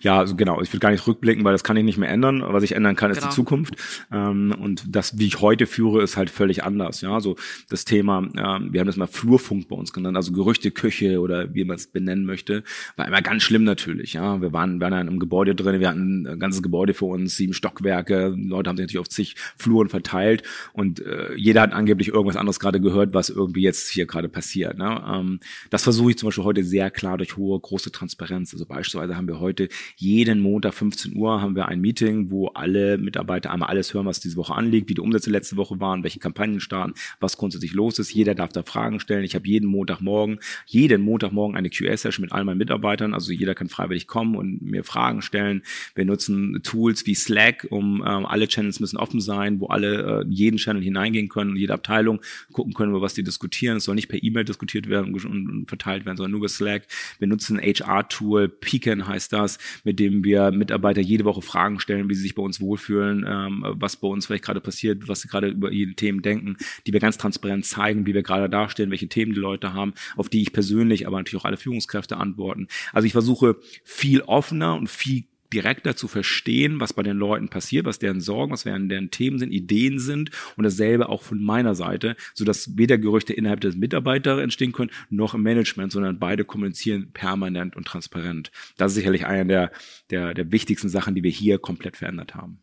Ja, also genau. Ich will gar nicht rückblicken, weil das kann ich nicht mehr ändern. Was ich ändern kann, ist genau. die Zukunft. Ähm, und das, wie ich heute führe, ist halt völlig anders. Ja, so das Thema, ähm, wir haben das mal Flurfunk bei uns genannt, also Gerüchteküche oder wie man es benennen möchte, war immer ganz schlimm natürlich. Ja, wir waren, waren in einem Gebäude drin, wir hatten ein ganzes Gebäude für uns, sieben Stockwerke. Leute haben sich natürlich auf zig Fluren verteilt und äh, jeder hat angeblich irgendwas anderes gerade gehört, was irgendwie jetzt hier gerade passiert. Ne? Ähm, das versuche ich zum Beispiel heute sehr klar durch hohe, große Transparenz. Also beispielsweise haben wir heute jeden Montag 15 Uhr haben wir ein Meeting, wo alle Mitarbeiter einmal alles hören, was diese Woche anliegt, wie die Umsätze letzte Woche waren, welche Kampagnen starten, was grundsätzlich los ist. Jeder darf da Fragen stellen. Ich habe jeden Montagmorgen, jeden Montagmorgen eine QA-Session mit all meinen Mitarbeitern. Also jeder kann freiwillig kommen und mir Fragen stellen. Wir nutzen Tools wie Slack, um ähm, alle Channels müssen offen sein, wo alle äh, jeden Channel hineingehen können jede Abteilung gucken können, über was die diskutieren. Es soll nicht per E-Mail diskutiert werden und, verteilt werden, sondern nur über Slack. Wir nutzen HR-Tool, Pecan heißt das mit dem wir Mitarbeiter jede Woche Fragen stellen, wie sie sich bei uns wohlfühlen, ähm, was bei uns vielleicht gerade passiert, was sie gerade über ihre Themen denken, die wir ganz transparent zeigen, wie wir gerade dastehen, welche Themen die Leute haben, auf die ich persönlich, aber natürlich auch alle Führungskräfte antworten. Also ich versuche viel offener und viel direkter zu verstehen, was bei den Leuten passiert, was deren Sorgen, was deren, deren Themen sind, Ideen sind und dasselbe auch von meiner Seite, so dass weder Gerüchte innerhalb des Mitarbeiters entstehen können, noch im Management, sondern beide kommunizieren permanent und transparent. Das ist sicherlich eine der, der, der wichtigsten Sachen, die wir hier komplett verändert haben.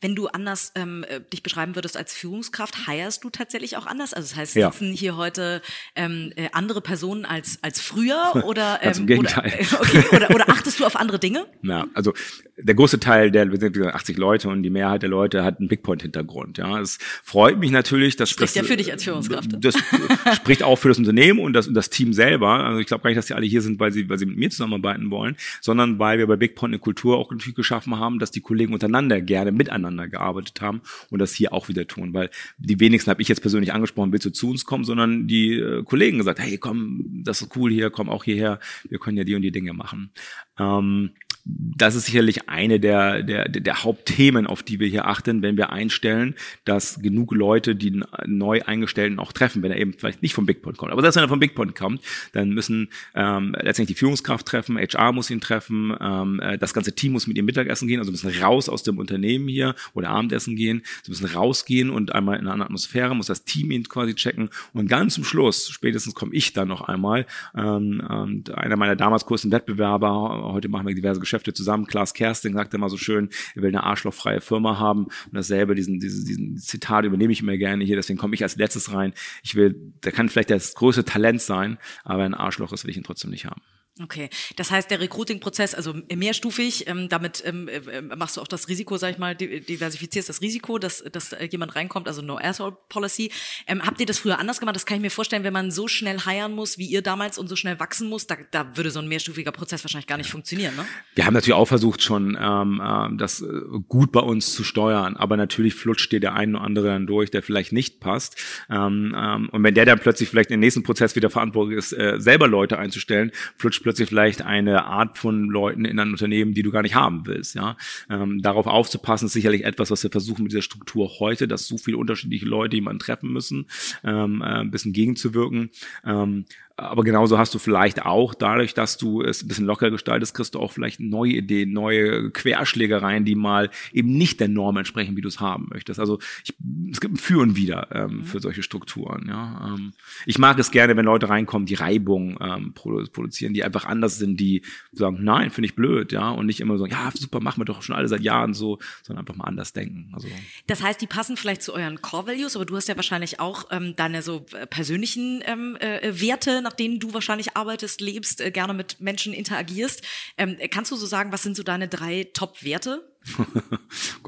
Wenn du anders ähm, äh, dich beschreiben würdest als Führungskraft, heierst du tatsächlich auch anders? Also das heißt, sitzen ja. hier heute ähm, äh, andere Personen als, als früher oder, ähm, Im Gegenteil. Oder, okay, oder, oder achtest du auf andere Dinge? Na, also der große Teil der, wir sind 80 Leute und die Mehrheit der Leute hat einen Big Point Hintergrund. Ja, es freut mich natürlich, dass spricht das, ja für dich als Führungskraft. Das spricht auch für das Unternehmen und das, und das Team selber. Also ich glaube gar nicht, dass die alle hier sind, weil sie, weil sie mit mir zusammenarbeiten wollen, sondern weil wir bei Big Point eine Kultur auch natürlich geschaffen haben, dass die Kollegen untereinander gerne miteinander gearbeitet haben und das hier auch wieder tun, weil die wenigsten habe ich jetzt persönlich angesprochen, willst du zu uns kommen, sondern die äh, Kollegen gesagt, hey, komm, das ist cool hier, komm auch hierher, wir können ja die und die Dinge machen. Ähm, das ist sicherlich eine der, der, der Hauptthemen, auf die wir hier achten, wenn wir einstellen, dass genug Leute die neu Eingestellten auch treffen, wenn er eben vielleicht nicht vom Big Point kommt. Aber selbst wenn er vom Big Point kommt, dann müssen ähm, letztendlich die Führungskraft treffen, HR muss ihn treffen, ähm, äh, das ganze Team muss mit ihm Mittagessen gehen, also müssen raus aus dem Unternehmen hier oder Abendessen gehen, sie müssen rausgehen und einmal in einer Atmosphäre, muss das Team ihn quasi checken und ganz zum Schluss, spätestens komme ich dann noch einmal, ähm, und einer meiner damals größten Wettbewerber, heute machen wir diverse Geschäfte, Geschäfte zusammen. Klaas Kersting sagte immer so schön, er will eine arschlochfreie Firma haben. Und dasselbe, diesen, diesen, diesen Zitat übernehme ich immer gerne hier, deswegen komme ich als letztes rein. Ich will, der kann vielleicht das größte Talent sein, aber ein Arschloch ist, will ich ihn trotzdem nicht haben. Okay, das heißt, der Recruiting-Prozess, also mehrstufig, ähm, damit ähm, äh, machst du auch das Risiko, sag ich mal, diversifizierst das Risiko, dass, dass jemand reinkommt, also No Asshole Policy. Ähm, habt ihr das früher anders gemacht? Das kann ich mir vorstellen, wenn man so schnell heiern muss, wie ihr damals und so schnell wachsen muss, da, da würde so ein mehrstufiger Prozess wahrscheinlich gar nicht funktionieren, ne? Wir haben natürlich auch versucht, schon ähm, äh, das äh, gut bei uns zu steuern, aber natürlich flutscht dir der eine oder andere dann durch, der vielleicht nicht passt. Ähm, ähm, und wenn der dann plötzlich vielleicht im nächsten Prozess wieder verantwortlich ist, äh, selber Leute einzustellen, flutscht plötzlich vielleicht eine Art von Leuten in einem Unternehmen, die du gar nicht haben willst. Ja, ähm, darauf aufzupassen ist sicherlich etwas, was wir versuchen mit dieser Struktur heute, dass so viele unterschiedliche Leute jemanden treffen müssen, ähm, äh, ein bisschen gegenzuwirken. Ähm, aber genauso hast du vielleicht auch, dadurch, dass du es ein bisschen locker gestaltest, kriegst du auch vielleicht neue Ideen, neue Querschlägereien, die mal eben nicht der Norm entsprechen, wie du es haben möchtest. Also ich, es gibt ein Für und Wider ähm, mhm. für solche Strukturen. Ja. Ähm, ich mag es gerne, wenn Leute reinkommen, die Reibung ähm, produzieren, die einfach anders sind, die sagen, nein, finde ich blöd, ja, und nicht immer so, ja, super, machen wir doch schon alle seit Jahren so, sondern einfach mal anders denken. Also, das heißt, die passen vielleicht zu euren Core Values, aber du hast ja wahrscheinlich auch ähm, deine so äh, persönlichen ähm, äh, Werte nach denen du wahrscheinlich arbeitest, lebst, äh, gerne mit Menschen interagierst. Ähm, kannst du so sagen, was sind so deine drei Top-Werte?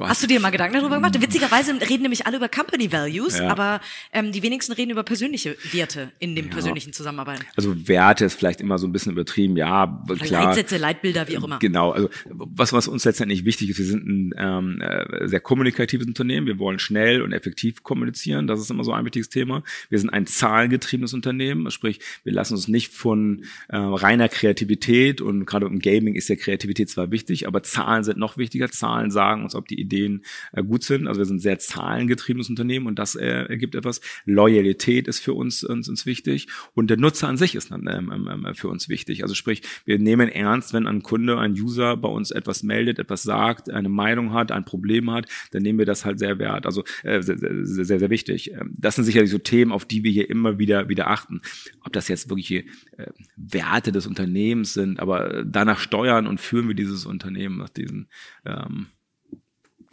Hast du dir mal Gedanken darüber gemacht? Witzigerweise reden nämlich alle über Company Values, ja. aber ähm, die wenigsten reden über persönliche Werte in dem ja. persönlichen Zusammenarbeit. Also Werte ist vielleicht immer so ein bisschen übertrieben, ja, Oder klar. Leitsätze, Leitbilder, wie auch immer. Genau, also was, was uns letztendlich wichtig ist, wir sind ein ähm, äh, sehr kommunikatives Unternehmen, wir wollen schnell und effektiv kommunizieren, das ist immer so ein wichtiges Thema. Wir sind ein zahlengetriebenes Unternehmen, sprich, wir lassen uns nicht von äh, reiner Kreativität und gerade im Gaming ist ja Kreativität zwar wichtig, aber Zahlen sind noch wichtiger. Zahlen sagen uns, ob die Ideen äh, gut sind. Also wir sind sehr zahlengetriebenes Unternehmen und das äh, ergibt etwas. Loyalität ist für uns, uns, uns wichtig und der Nutzer an sich ist dann ähm, ähm, ähm, für uns wichtig. Also sprich, wir nehmen ernst, wenn ein Kunde, ein User bei uns etwas meldet, etwas sagt, eine Meinung hat, ein Problem hat, dann nehmen wir das halt sehr wert. Also äh, sehr, sehr, sehr, sehr wichtig. Ähm, das sind sicherlich so Themen, auf die wir hier immer wieder wieder achten. Ob das jetzt wirkliche äh, Werte des Unternehmens sind, aber danach steuern und führen wir dieses Unternehmen nach diesen ähm,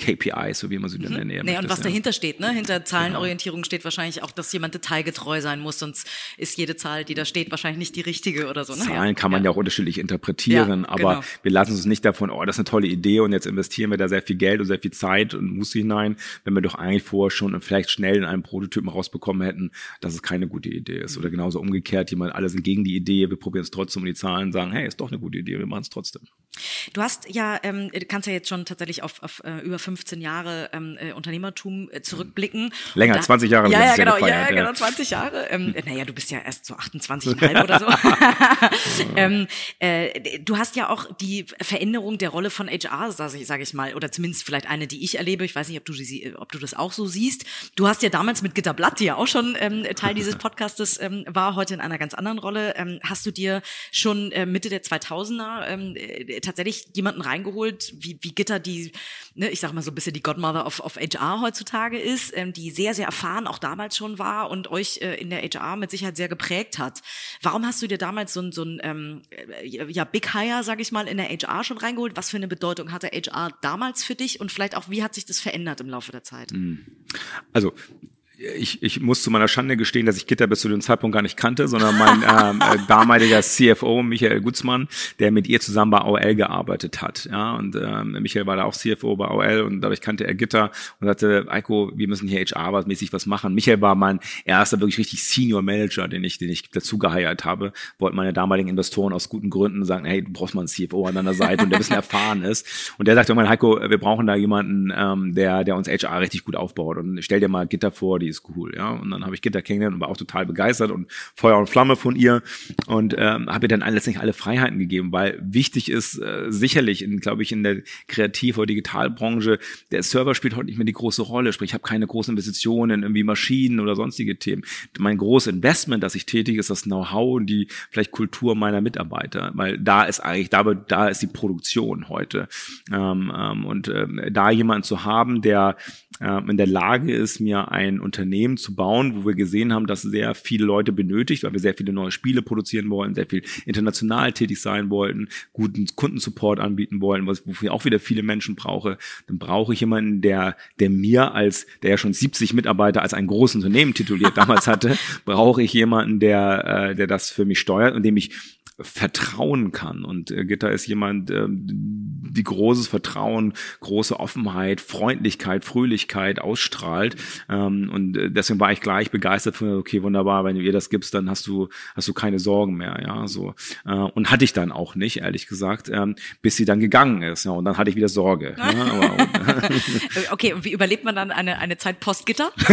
KPIs, so wie man sie mhm. dann nennt. Nee, und was ja. dahinter steht, ne? Hinter Zahlenorientierung genau. steht wahrscheinlich auch, dass jemand detailgetreu sein muss, sonst ist jede Zahl, die da steht, wahrscheinlich nicht die richtige oder so. Ne? Zahlen kann man ja. auch unterschiedlich interpretieren, aber genau. wir lassen uns nicht davon, oh, das ist eine tolle Idee und jetzt investieren wir da sehr viel Geld und sehr viel Zeit und Muße hinein, wenn wir doch eigentlich vorher schon vielleicht schnell in einem Prototypen rausbekommen hätten, dass es keine gute Idee ist. Oder genauso umgekehrt, jemand, alle sind gegen die Idee, wir probieren es trotzdem und die Zahlen sagen, hey, ist doch eine gute Idee, wir machen es trotzdem. Du hast ja, ähm, du kannst ja jetzt schon tatsächlich auf, auf uh, über 15 Jahre ähm, äh, Unternehmertum äh, zurückblicken. Länger, da, 20 Jahre. Ja, ja, genau, gefeiert, ja, genau, 20 Jahre. Ähm, naja, du bist ja erst so 28,5 oder so. ähm, äh, du hast ja auch die Veränderung der Rolle von HR, sage ich, sag ich mal, oder zumindest vielleicht eine, die ich erlebe. Ich weiß nicht, ob du, die, ob du das auch so siehst. Du hast ja damals mit Gitter Blatt, die ja auch schon ähm, Teil dieses Podcastes ähm, war, heute in einer ganz anderen Rolle. Ähm, hast du dir schon äh, Mitte der 2000er ähm, äh, tatsächlich jemanden reingeholt, wie, wie Gitter die, ne, ich sag mal so ein bisschen die Godmother of, of HR heutzutage ist, ähm, die sehr, sehr erfahren auch damals schon war und euch äh, in der HR mit Sicherheit sehr geprägt hat. Warum hast du dir damals so ein, so ein ähm, äh, ja, Big Hire, sag ich mal, in der HR schon reingeholt? Was für eine Bedeutung hatte HR damals für dich und vielleicht auch, wie hat sich das verändert im Laufe der Zeit? Hm. Also ich, ich muss zu meiner Schande gestehen, dass ich Gitter bis zu dem Zeitpunkt gar nicht kannte, sondern mein ähm, äh, damaliger CFO Michael Gutzmann, der mit ihr zusammen bei AOL gearbeitet hat. Ja, und ähm, Michael war da auch CFO bei AOL und dadurch kannte er Gitter und sagte, Eiko, wir müssen hier HR was machen. Michael war mein erster wirklich richtig Senior Manager, den ich, den ich dazu geheiert habe. Wollten meine damaligen Investoren aus guten Gründen sagen, hey, du brauchst mal einen CFO an deiner Seite und der ein bisschen erfahren ist. Und der sagte irgendwann, Heiko, wir brauchen da jemanden, ähm, der, der uns HR richtig gut aufbaut. Und stell dir mal Gitter vor, die ist cool, ja. Und dann habe ich Gitter kennengelernt und war auch total begeistert und Feuer und Flamme von ihr und ähm, habe ihr dann letztendlich alle Freiheiten gegeben, weil wichtig ist äh, sicherlich, glaube ich, in der Kreativ- oder Digitalbranche, der Server spielt heute nicht mehr die große Rolle. Sprich, ich habe keine großen Investitionen in irgendwie Maschinen oder sonstige Themen. Mein großes Investment, das ich tätige, ist das Know-how und die vielleicht Kultur meiner Mitarbeiter, weil da ist eigentlich, da, da ist die Produktion heute. Ähm, ähm, und ähm, da jemanden zu haben, der in der Lage ist, mir ein Unternehmen zu bauen, wo wir gesehen haben, dass sehr viele Leute benötigt, weil wir sehr viele neue Spiele produzieren wollen, sehr viel international tätig sein wollten, guten Kundensupport anbieten wollen, was, wofür ich auch wieder viele Menschen brauche, dann brauche ich jemanden, der, der mir als, der ja schon 70 Mitarbeiter als ein großes Unternehmen tituliert damals hatte, brauche ich jemanden, der, äh, der das für mich steuert und dem ich vertrauen kann. Und äh, Gitter ist jemand, äh, die großes Vertrauen, große Offenheit, Freundlichkeit, Fröhlichkeit ausstrahlt. Ähm, und äh, deswegen war ich gleich begeistert von, okay, wunderbar, wenn du ihr das gibst, dann hast du, hast du keine Sorgen mehr, ja, so. Äh, und hatte ich dann auch nicht, ehrlich gesagt, ähm, bis sie dann gegangen ist, ja, und dann hatte ich wieder Sorge. ja, aber, okay, und wie überlebt man dann eine, eine Zeit post-Gitter?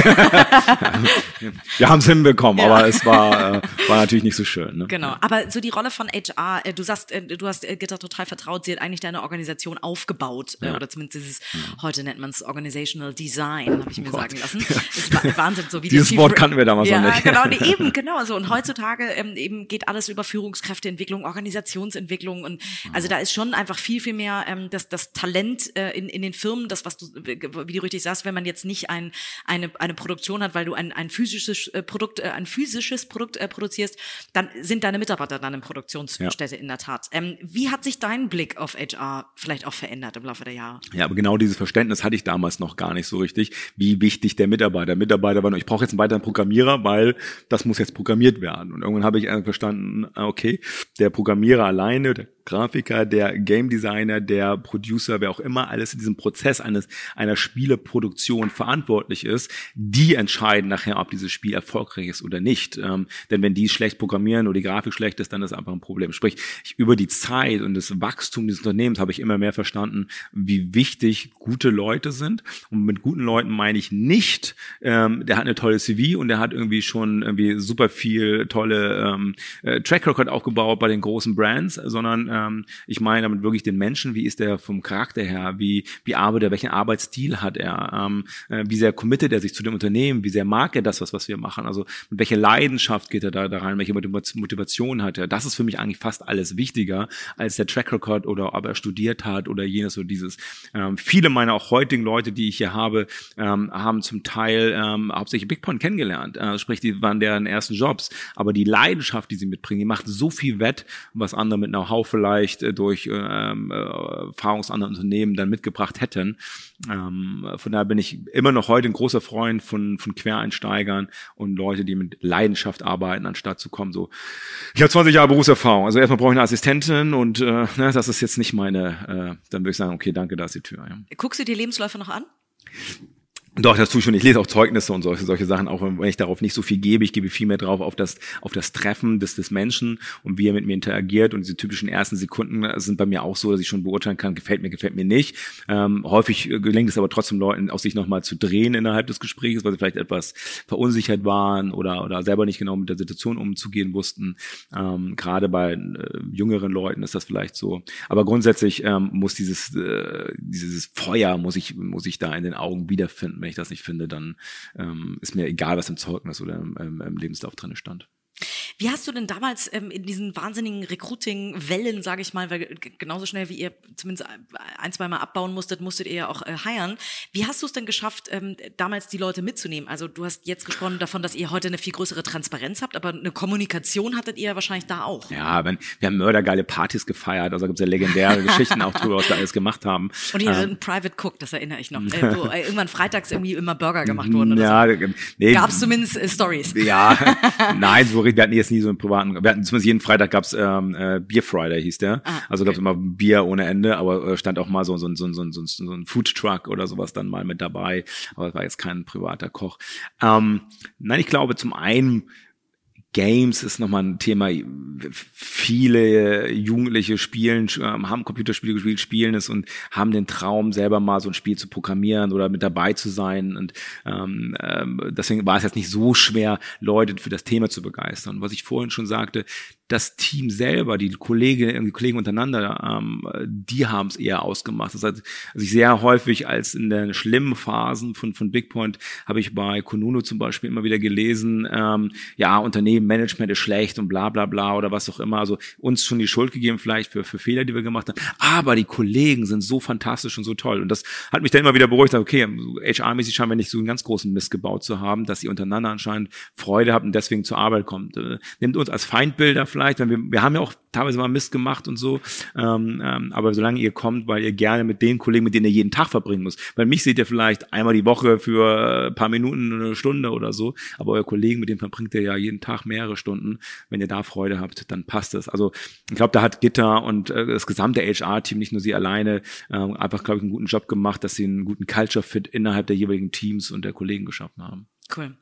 Wir haben es hinbekommen, ja. aber es war, äh, war natürlich nicht so schön. Ne? Genau, aber so die Rolle von HR, äh, du sagst, äh, du hast äh, Gitter total vertraut, sie hat eigentlich deine Organisation aufgebaut, ja. oder zumindest dieses, mhm. heute nennt man es Organizational Design, habe ich mir oh sagen lassen. Das ist Wahnsinn, so wie Dieses Wort kannten wir damals ja, noch nicht. genau, nee, eben, genau so. Und heutzutage ähm, eben geht alles über Führungskräfteentwicklung, Organisationsentwicklung und also da ist schon einfach viel, viel mehr ähm, das, das Talent äh, in, in den Firmen, das, was du, wie du richtig sagst, wenn man jetzt nicht ein, eine, eine Produktion hat, weil du ein, ein physisches äh, Produkt, äh, ein physisches Produkt äh, produzierst, dann sind deine Mitarbeiter dann im Produktionsstätte ja. in der Tat. Ähm, wie hat sich dein Blick auf HR vielleicht auch verändert im Laufe der Jahre? Ja, aber genau dieses Verständnis hatte ich damals noch gar nicht so richtig, wie wichtig der Mitarbeiter, Mitarbeiter war. Ich brauche jetzt einen weiteren Programmierer, weil das muss jetzt programmiert werden. Und irgendwann habe ich verstanden, okay, der Programmierer alleine, der Grafiker, der Game Designer, der Producer, wer auch immer alles in diesem Prozess eines einer Spieleproduktion verantwortlich ist, die entscheiden nachher, ob dieses Spiel erfolgreich ist oder nicht. Ähm, denn wenn die schlecht programmieren oder die Grafik schlecht ist, dann ist einfach ein Problem. Sprich, ich, über die Zeit und das Wachstum dieses Unternehmens habe ich immer mehr verstanden, wie wichtig gute Leute sind. Und mit guten Leuten meine ich nicht, ähm, der hat eine tolle CV und der hat irgendwie schon irgendwie super viel tolle ähm, äh, Track Record aufgebaut bei den großen Brands, sondern ähm, ich meine damit wirklich den Menschen, wie ist der vom Charakter her, wie, wie arbeitet er, welchen Arbeitsstil hat er, ähm, äh, wie sehr committet er sich zu dem Unternehmen, wie sehr mag er das, was, was wir machen, also mit welcher Leidenschaft geht er da, da rein, welche Motivation hat er. Das ist für mich eigentlich fast alles wichtiger als der Track Record oder ob er studiert hat oder jenes oder dieses. Ähm, viele meiner auch heutigen Leute, die ich hier habe, ähm, haben zum Teil ähm, hauptsächlich Bigpoint kennengelernt. Äh, sprich, die waren deren ersten Jobs. Aber die Leidenschaft, die sie mitbringen, die macht so viel wett, was andere mit Know-how vielleicht äh, durch ähm, äh, Erfahrung aus Unternehmen dann mitgebracht hätten. Ähm, von daher bin ich immer noch heute ein großer Freund von, von Quereinsteigern und Leute, die mit Leidenschaft arbeiten, anstatt zu kommen so, ich habe 20 Jahre Berufserfahrung, also erstmal brauche ich eine Assistentin und äh, ne, das ist jetzt nicht meine, äh, dann würde ich sagen, okay, danke, da ist die Tür. Ja. Guckst du dir Lebensläufe noch an? Doch, das tue ich schon. Ich lese auch Zeugnisse und solche, solche Sachen, auch wenn ich darauf nicht so viel gebe. Ich gebe viel mehr drauf auf das, auf das Treffen des, des Menschen und wie er mit mir interagiert. Und diese typischen ersten Sekunden sind bei mir auch so, dass ich schon beurteilen kann, gefällt mir, gefällt mir nicht. Ähm, häufig gelingt es aber trotzdem Leuten, aus sich nochmal zu drehen innerhalb des Gesprächs, weil sie vielleicht etwas verunsichert waren oder, oder selber nicht genau mit der Situation umzugehen wussten. Ähm, gerade bei äh, jüngeren Leuten ist das vielleicht so. Aber grundsätzlich ähm, muss dieses, äh, dieses Feuer, muss ich, muss ich da in den Augen wiederfinden wenn ich das nicht finde, dann ähm, ist mir egal, was im Zeugnis oder im, im, im Lebenslauf drin stand. Wie hast du denn damals ähm, in diesen wahnsinnigen Recruiting-Wellen, sage ich mal, weil genauso schnell wie ihr zumindest ein, zwei Mal abbauen musstet, musstet ihr ja auch äh, heiern. Wie hast du es denn geschafft, ähm, damals die Leute mitzunehmen? Also du hast jetzt gesprochen davon, dass ihr heute eine viel größere Transparenz habt, aber eine Kommunikation hattet ihr wahrscheinlich da auch. Ja, wenn, wir haben mördergeile Partys gefeiert, also gibt es ja legendäre Geschichten auch drüber, was wir alles gemacht haben. Und ihr ähm, ein Private Cook, das erinnere ich noch, äh, wo äh, irgendwann freitags irgendwie immer Burger gemacht wurden oder ja, so. Nee, Gab es zumindest äh, Stories? Ja, nein, so, wir hatten jetzt nie so einen privaten, wir hatten zumindest jeden Freitag gab's ähm, äh, Beer Friday, hieß der. Ah, also gab's immer Bier ohne Ende, aber äh, stand auch mal so, so, so, so, so, so ein Food Truck oder sowas dann mal mit dabei. Aber es war jetzt kein privater Koch. Ähm, nein, ich glaube zum einen Games ist nochmal ein Thema. Viele Jugendliche spielen, ähm, haben Computerspiele gespielt, spielen es und haben den Traum, selber mal so ein Spiel zu programmieren oder mit dabei zu sein. Und ähm, ähm, deswegen war es jetzt nicht so schwer, Leute für das Thema zu begeistern. Was ich vorhin schon sagte, das Team selber, die Kollegen, die Kollegen untereinander, ähm, die haben es eher ausgemacht. Das heißt, also ich sehr häufig als in den schlimmen Phasen von, von Bigpoint habe ich bei Konuno zum Beispiel immer wieder gelesen, ähm, ja, Unternehmen, Management ist schlecht und bla bla bla oder was auch immer. Also uns schon die Schuld gegeben vielleicht für, für Fehler, die wir gemacht haben. Aber die Kollegen sind so fantastisch und so toll. Und das hat mich dann immer wieder beruhigt, okay, HR-mäßig scheinen wir nicht so einen ganz großen Mist gebaut zu haben, dass ihr untereinander anscheinend Freude habt und deswegen zur Arbeit kommt. Äh, nimmt uns als Feindbilder vielleicht vielleicht, wenn wir, wir haben ja auch teilweise mal Mist gemacht und so, ähm, ähm, aber solange ihr kommt, weil ihr gerne mit den Kollegen, mit denen ihr jeden Tag verbringen muss, weil mich seht ihr vielleicht einmal die Woche für ein paar Minuten, eine Stunde oder so, aber euer Kollegen, mit dem verbringt ihr ja jeden Tag mehrere Stunden, wenn ihr da Freude habt, dann passt es. Also ich glaube, da hat Gitter und äh, das gesamte HR-Team, nicht nur sie alleine, äh, einfach, glaube ich, einen guten Job gemacht, dass sie einen guten Culture-Fit innerhalb der jeweiligen Teams und der Kollegen geschaffen haben. Cool.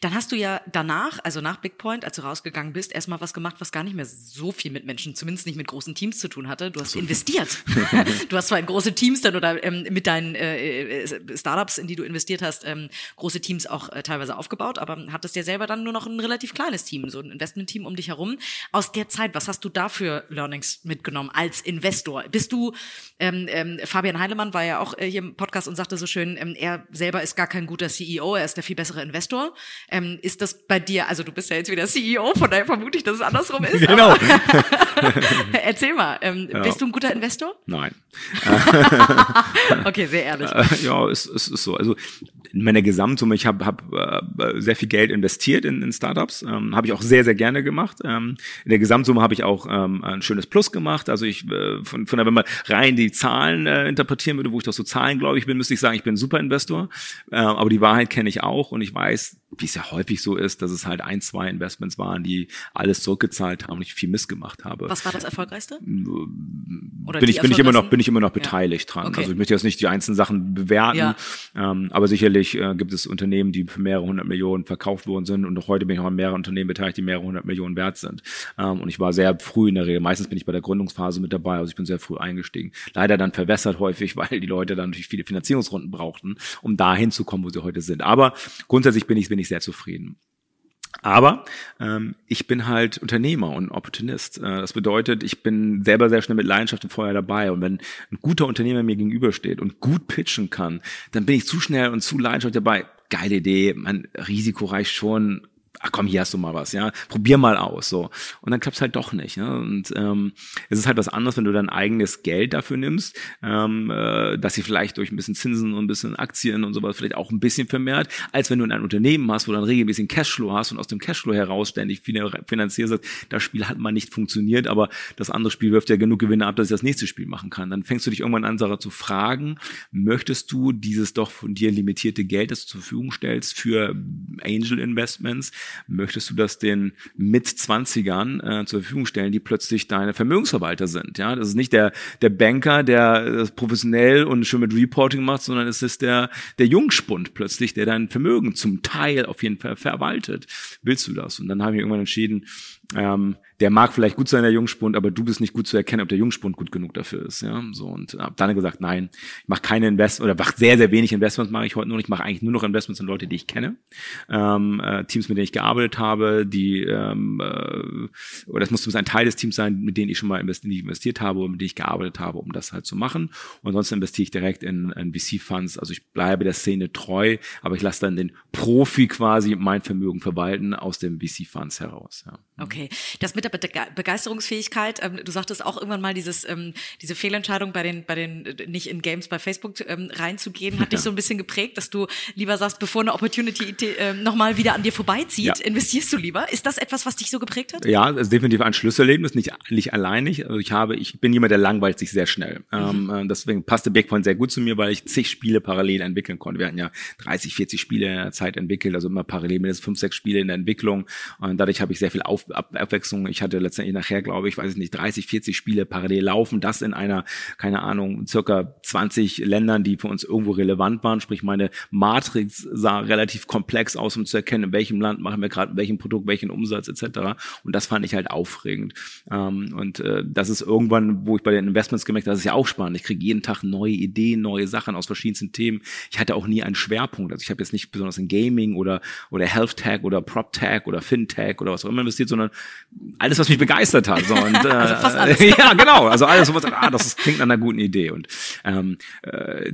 Dann hast du ja danach, also nach Big Point, als du rausgegangen bist, erstmal was gemacht, was gar nicht mehr so viel mit Menschen, zumindest nicht mit großen Teams zu tun hatte. Du hast so. investiert. du hast zwar in große Teams dann oder ähm, mit deinen äh, äh, Startups, in die du investiert hast, ähm, große Teams auch äh, teilweise aufgebaut, aber hattest ja selber dann nur noch ein relativ kleines Team, so ein Investment-Team um dich herum. Aus der Zeit, was hast du da für Learnings mitgenommen als Investor? Bist du, ähm, ähm, Fabian Heilemann war ja auch äh, hier im Podcast und sagte so schön, ähm, er selber ist gar kein guter CEO, er ist der viel bessere Investor. Ähm, ist das bei dir, also du bist ja jetzt wieder CEO, von daher vermute ich, dass es andersrum ist. Genau. Erzähl mal, ähm, ja. bist du ein guter Investor? Nein. okay, sehr ehrlich. Ja, es, es ist so. Also meiner Gesamtsumme, ich habe hab, äh, sehr viel Geld investiert in, in Startups, ähm, habe ich auch sehr, sehr gerne gemacht. Ähm, in der Gesamtsumme habe ich auch ähm, ein schönes Plus gemacht. Also ich, äh, von, von der, wenn man rein die Zahlen äh, interpretieren würde, wo ich doch so Zahlen, glaube ich, bin, müsste ich sagen, ich bin ein super Investor. Äh, aber die Wahrheit kenne ich auch und ich weiß, wie es ja häufig so ist, dass es halt ein, zwei Investments waren, die alles zurückgezahlt haben und ich viel Mist gemacht habe. Was war das erfolgreichste? Oder bin ich, bin ich immer noch, bin ich immer noch beteiligt ja. dran. Okay. Also ich möchte jetzt nicht die einzelnen Sachen bewerten, ja. ähm, aber sicherlich äh, gibt es Unternehmen, die für mehrere hundert Millionen verkauft worden sind und auch heute bin ich auch an mehreren Unternehmen beteiligt, die mehrere hundert Millionen wert sind. Ähm, und ich war sehr früh in der Regel. Meistens bin ich bei der Gründungsphase mit dabei, also ich bin sehr früh eingestiegen. Leider dann verwässert häufig, weil die Leute dann natürlich viele Finanzierungsrunden brauchten, um dahin zu kommen, wo sie heute sind. Aber grundsätzlich bin ich, bin ich sehr zufrieden. Aber ähm, ich bin halt Unternehmer und Opportunist. Äh, das bedeutet, ich bin selber sehr schnell mit Leidenschaft und Feuer dabei. Und wenn ein guter Unternehmer mir gegenübersteht und gut pitchen kann, dann bin ich zu schnell und zu leidenschaftlich dabei. Geile Idee, mein Risiko reicht schon, ach komm, hier hast du mal was, ja, probier mal aus, so. Und dann klappt's halt doch nicht. Ne? Und ähm, es ist halt was anderes, wenn du dein eigenes Geld dafür nimmst, ähm, äh, dass sie vielleicht durch ein bisschen Zinsen und ein bisschen Aktien und sowas vielleicht auch ein bisschen vermehrt, als wenn du in ein Unternehmen hast, wo du dann regelmäßig Cashflow hast und aus dem Cashflow heraus ständig finanzierst. Das Spiel hat mal nicht funktioniert, aber das andere Spiel wirft ja genug Gewinne ab, dass ich das nächste Spiel machen kann. Dann fängst du dich irgendwann an, Sarah, zu fragen, möchtest du dieses doch von dir limitierte Geld, das du zur Verfügung stellst, für Angel Investments, möchtest du das den mit 20ern äh, zur Verfügung stellen, die plötzlich deine Vermögensverwalter sind. Ja, das ist nicht der der Banker, der das professionell und schon mit Reporting macht, sondern es ist der der Jungspund plötzlich, der dein Vermögen zum Teil auf jeden Fall verwaltet. Willst du das? Und dann habe ich irgendwann entschieden, ähm, der mag vielleicht gut sein, der Jungspund, aber du bist nicht gut zu erkennen, ob der Jungspund gut genug dafür ist. Ja, so und habe dann gesagt, nein, ich mache keine Investments oder mach sehr sehr wenig Investments mache ich heute nur. Ich mache eigentlich nur noch Investments in Leute, die ich kenne, ähm, äh, Teams, mit denen ich gearbeitet habe, die ähm, äh, oder das muss ein Teil des Teams sein, mit denen ich schon mal investiert, investiert habe und mit denen ich gearbeitet habe, um das halt zu machen. Und ansonsten investiere ich direkt in, in VC-Funds. Also ich bleibe der Szene treu, aber ich lasse dann den Profi quasi mein Vermögen verwalten aus dem VC-Funds heraus. Ja. Okay, das mit der Begeisterungsfähigkeit, ähm, du sagtest auch irgendwann mal dieses, ähm, diese Fehlentscheidung bei den, bei den, äh, nicht in Games bei Facebook ähm, reinzugehen, hat dich so ein bisschen geprägt, dass du lieber sagst, bevor eine Opportunity äh, nochmal wieder an dir vorbeizieht, ja. investierst du lieber. Ist das etwas, was dich so geprägt hat? Ja, das ist definitiv ein Schlüsselerlebnis, nicht, nicht alleinig. Also ich habe, ich bin jemand, der langweilt sich sehr schnell. Mhm. Ähm, deswegen passte Backpoint sehr gut zu mir, weil ich zig Spiele parallel entwickeln konnte. Wir hatten ja 30, 40 Spiele in der Zeit entwickelt, also immer parallel mindestens fünf, sechs Spiele in der Entwicklung. Und dadurch habe ich sehr viel Auf, Ab, Abwechslung. Ich hatte letztendlich nachher, glaube ich, weiß ich nicht, 30, 40 Spiele parallel laufen. Das in einer, keine Ahnung, circa 20 Ländern, die für uns irgendwo relevant waren. Sprich, meine Matrix sah relativ komplex aus, um zu erkennen, in welchem Land machen wir gerade welchem Produkt, welchen Umsatz etc. Und das fand ich halt aufregend. Ähm, und äh, das ist irgendwann, wo ich bei den Investments gemerkt habe, das ist ja auch spannend. Ich kriege jeden Tag neue Ideen, neue Sachen aus verschiedensten Themen. Ich hatte auch nie einen Schwerpunkt. Also ich habe jetzt nicht besonders in Gaming oder, oder Health Tech oder Prop Tech oder FinTech oder was auch immer investiert, sondern alles, was mich begeistert hat. So, und, äh, also fast alles. ja, genau. Also alles, was ah, das klingt nach einer guten Idee. Und ähm, äh,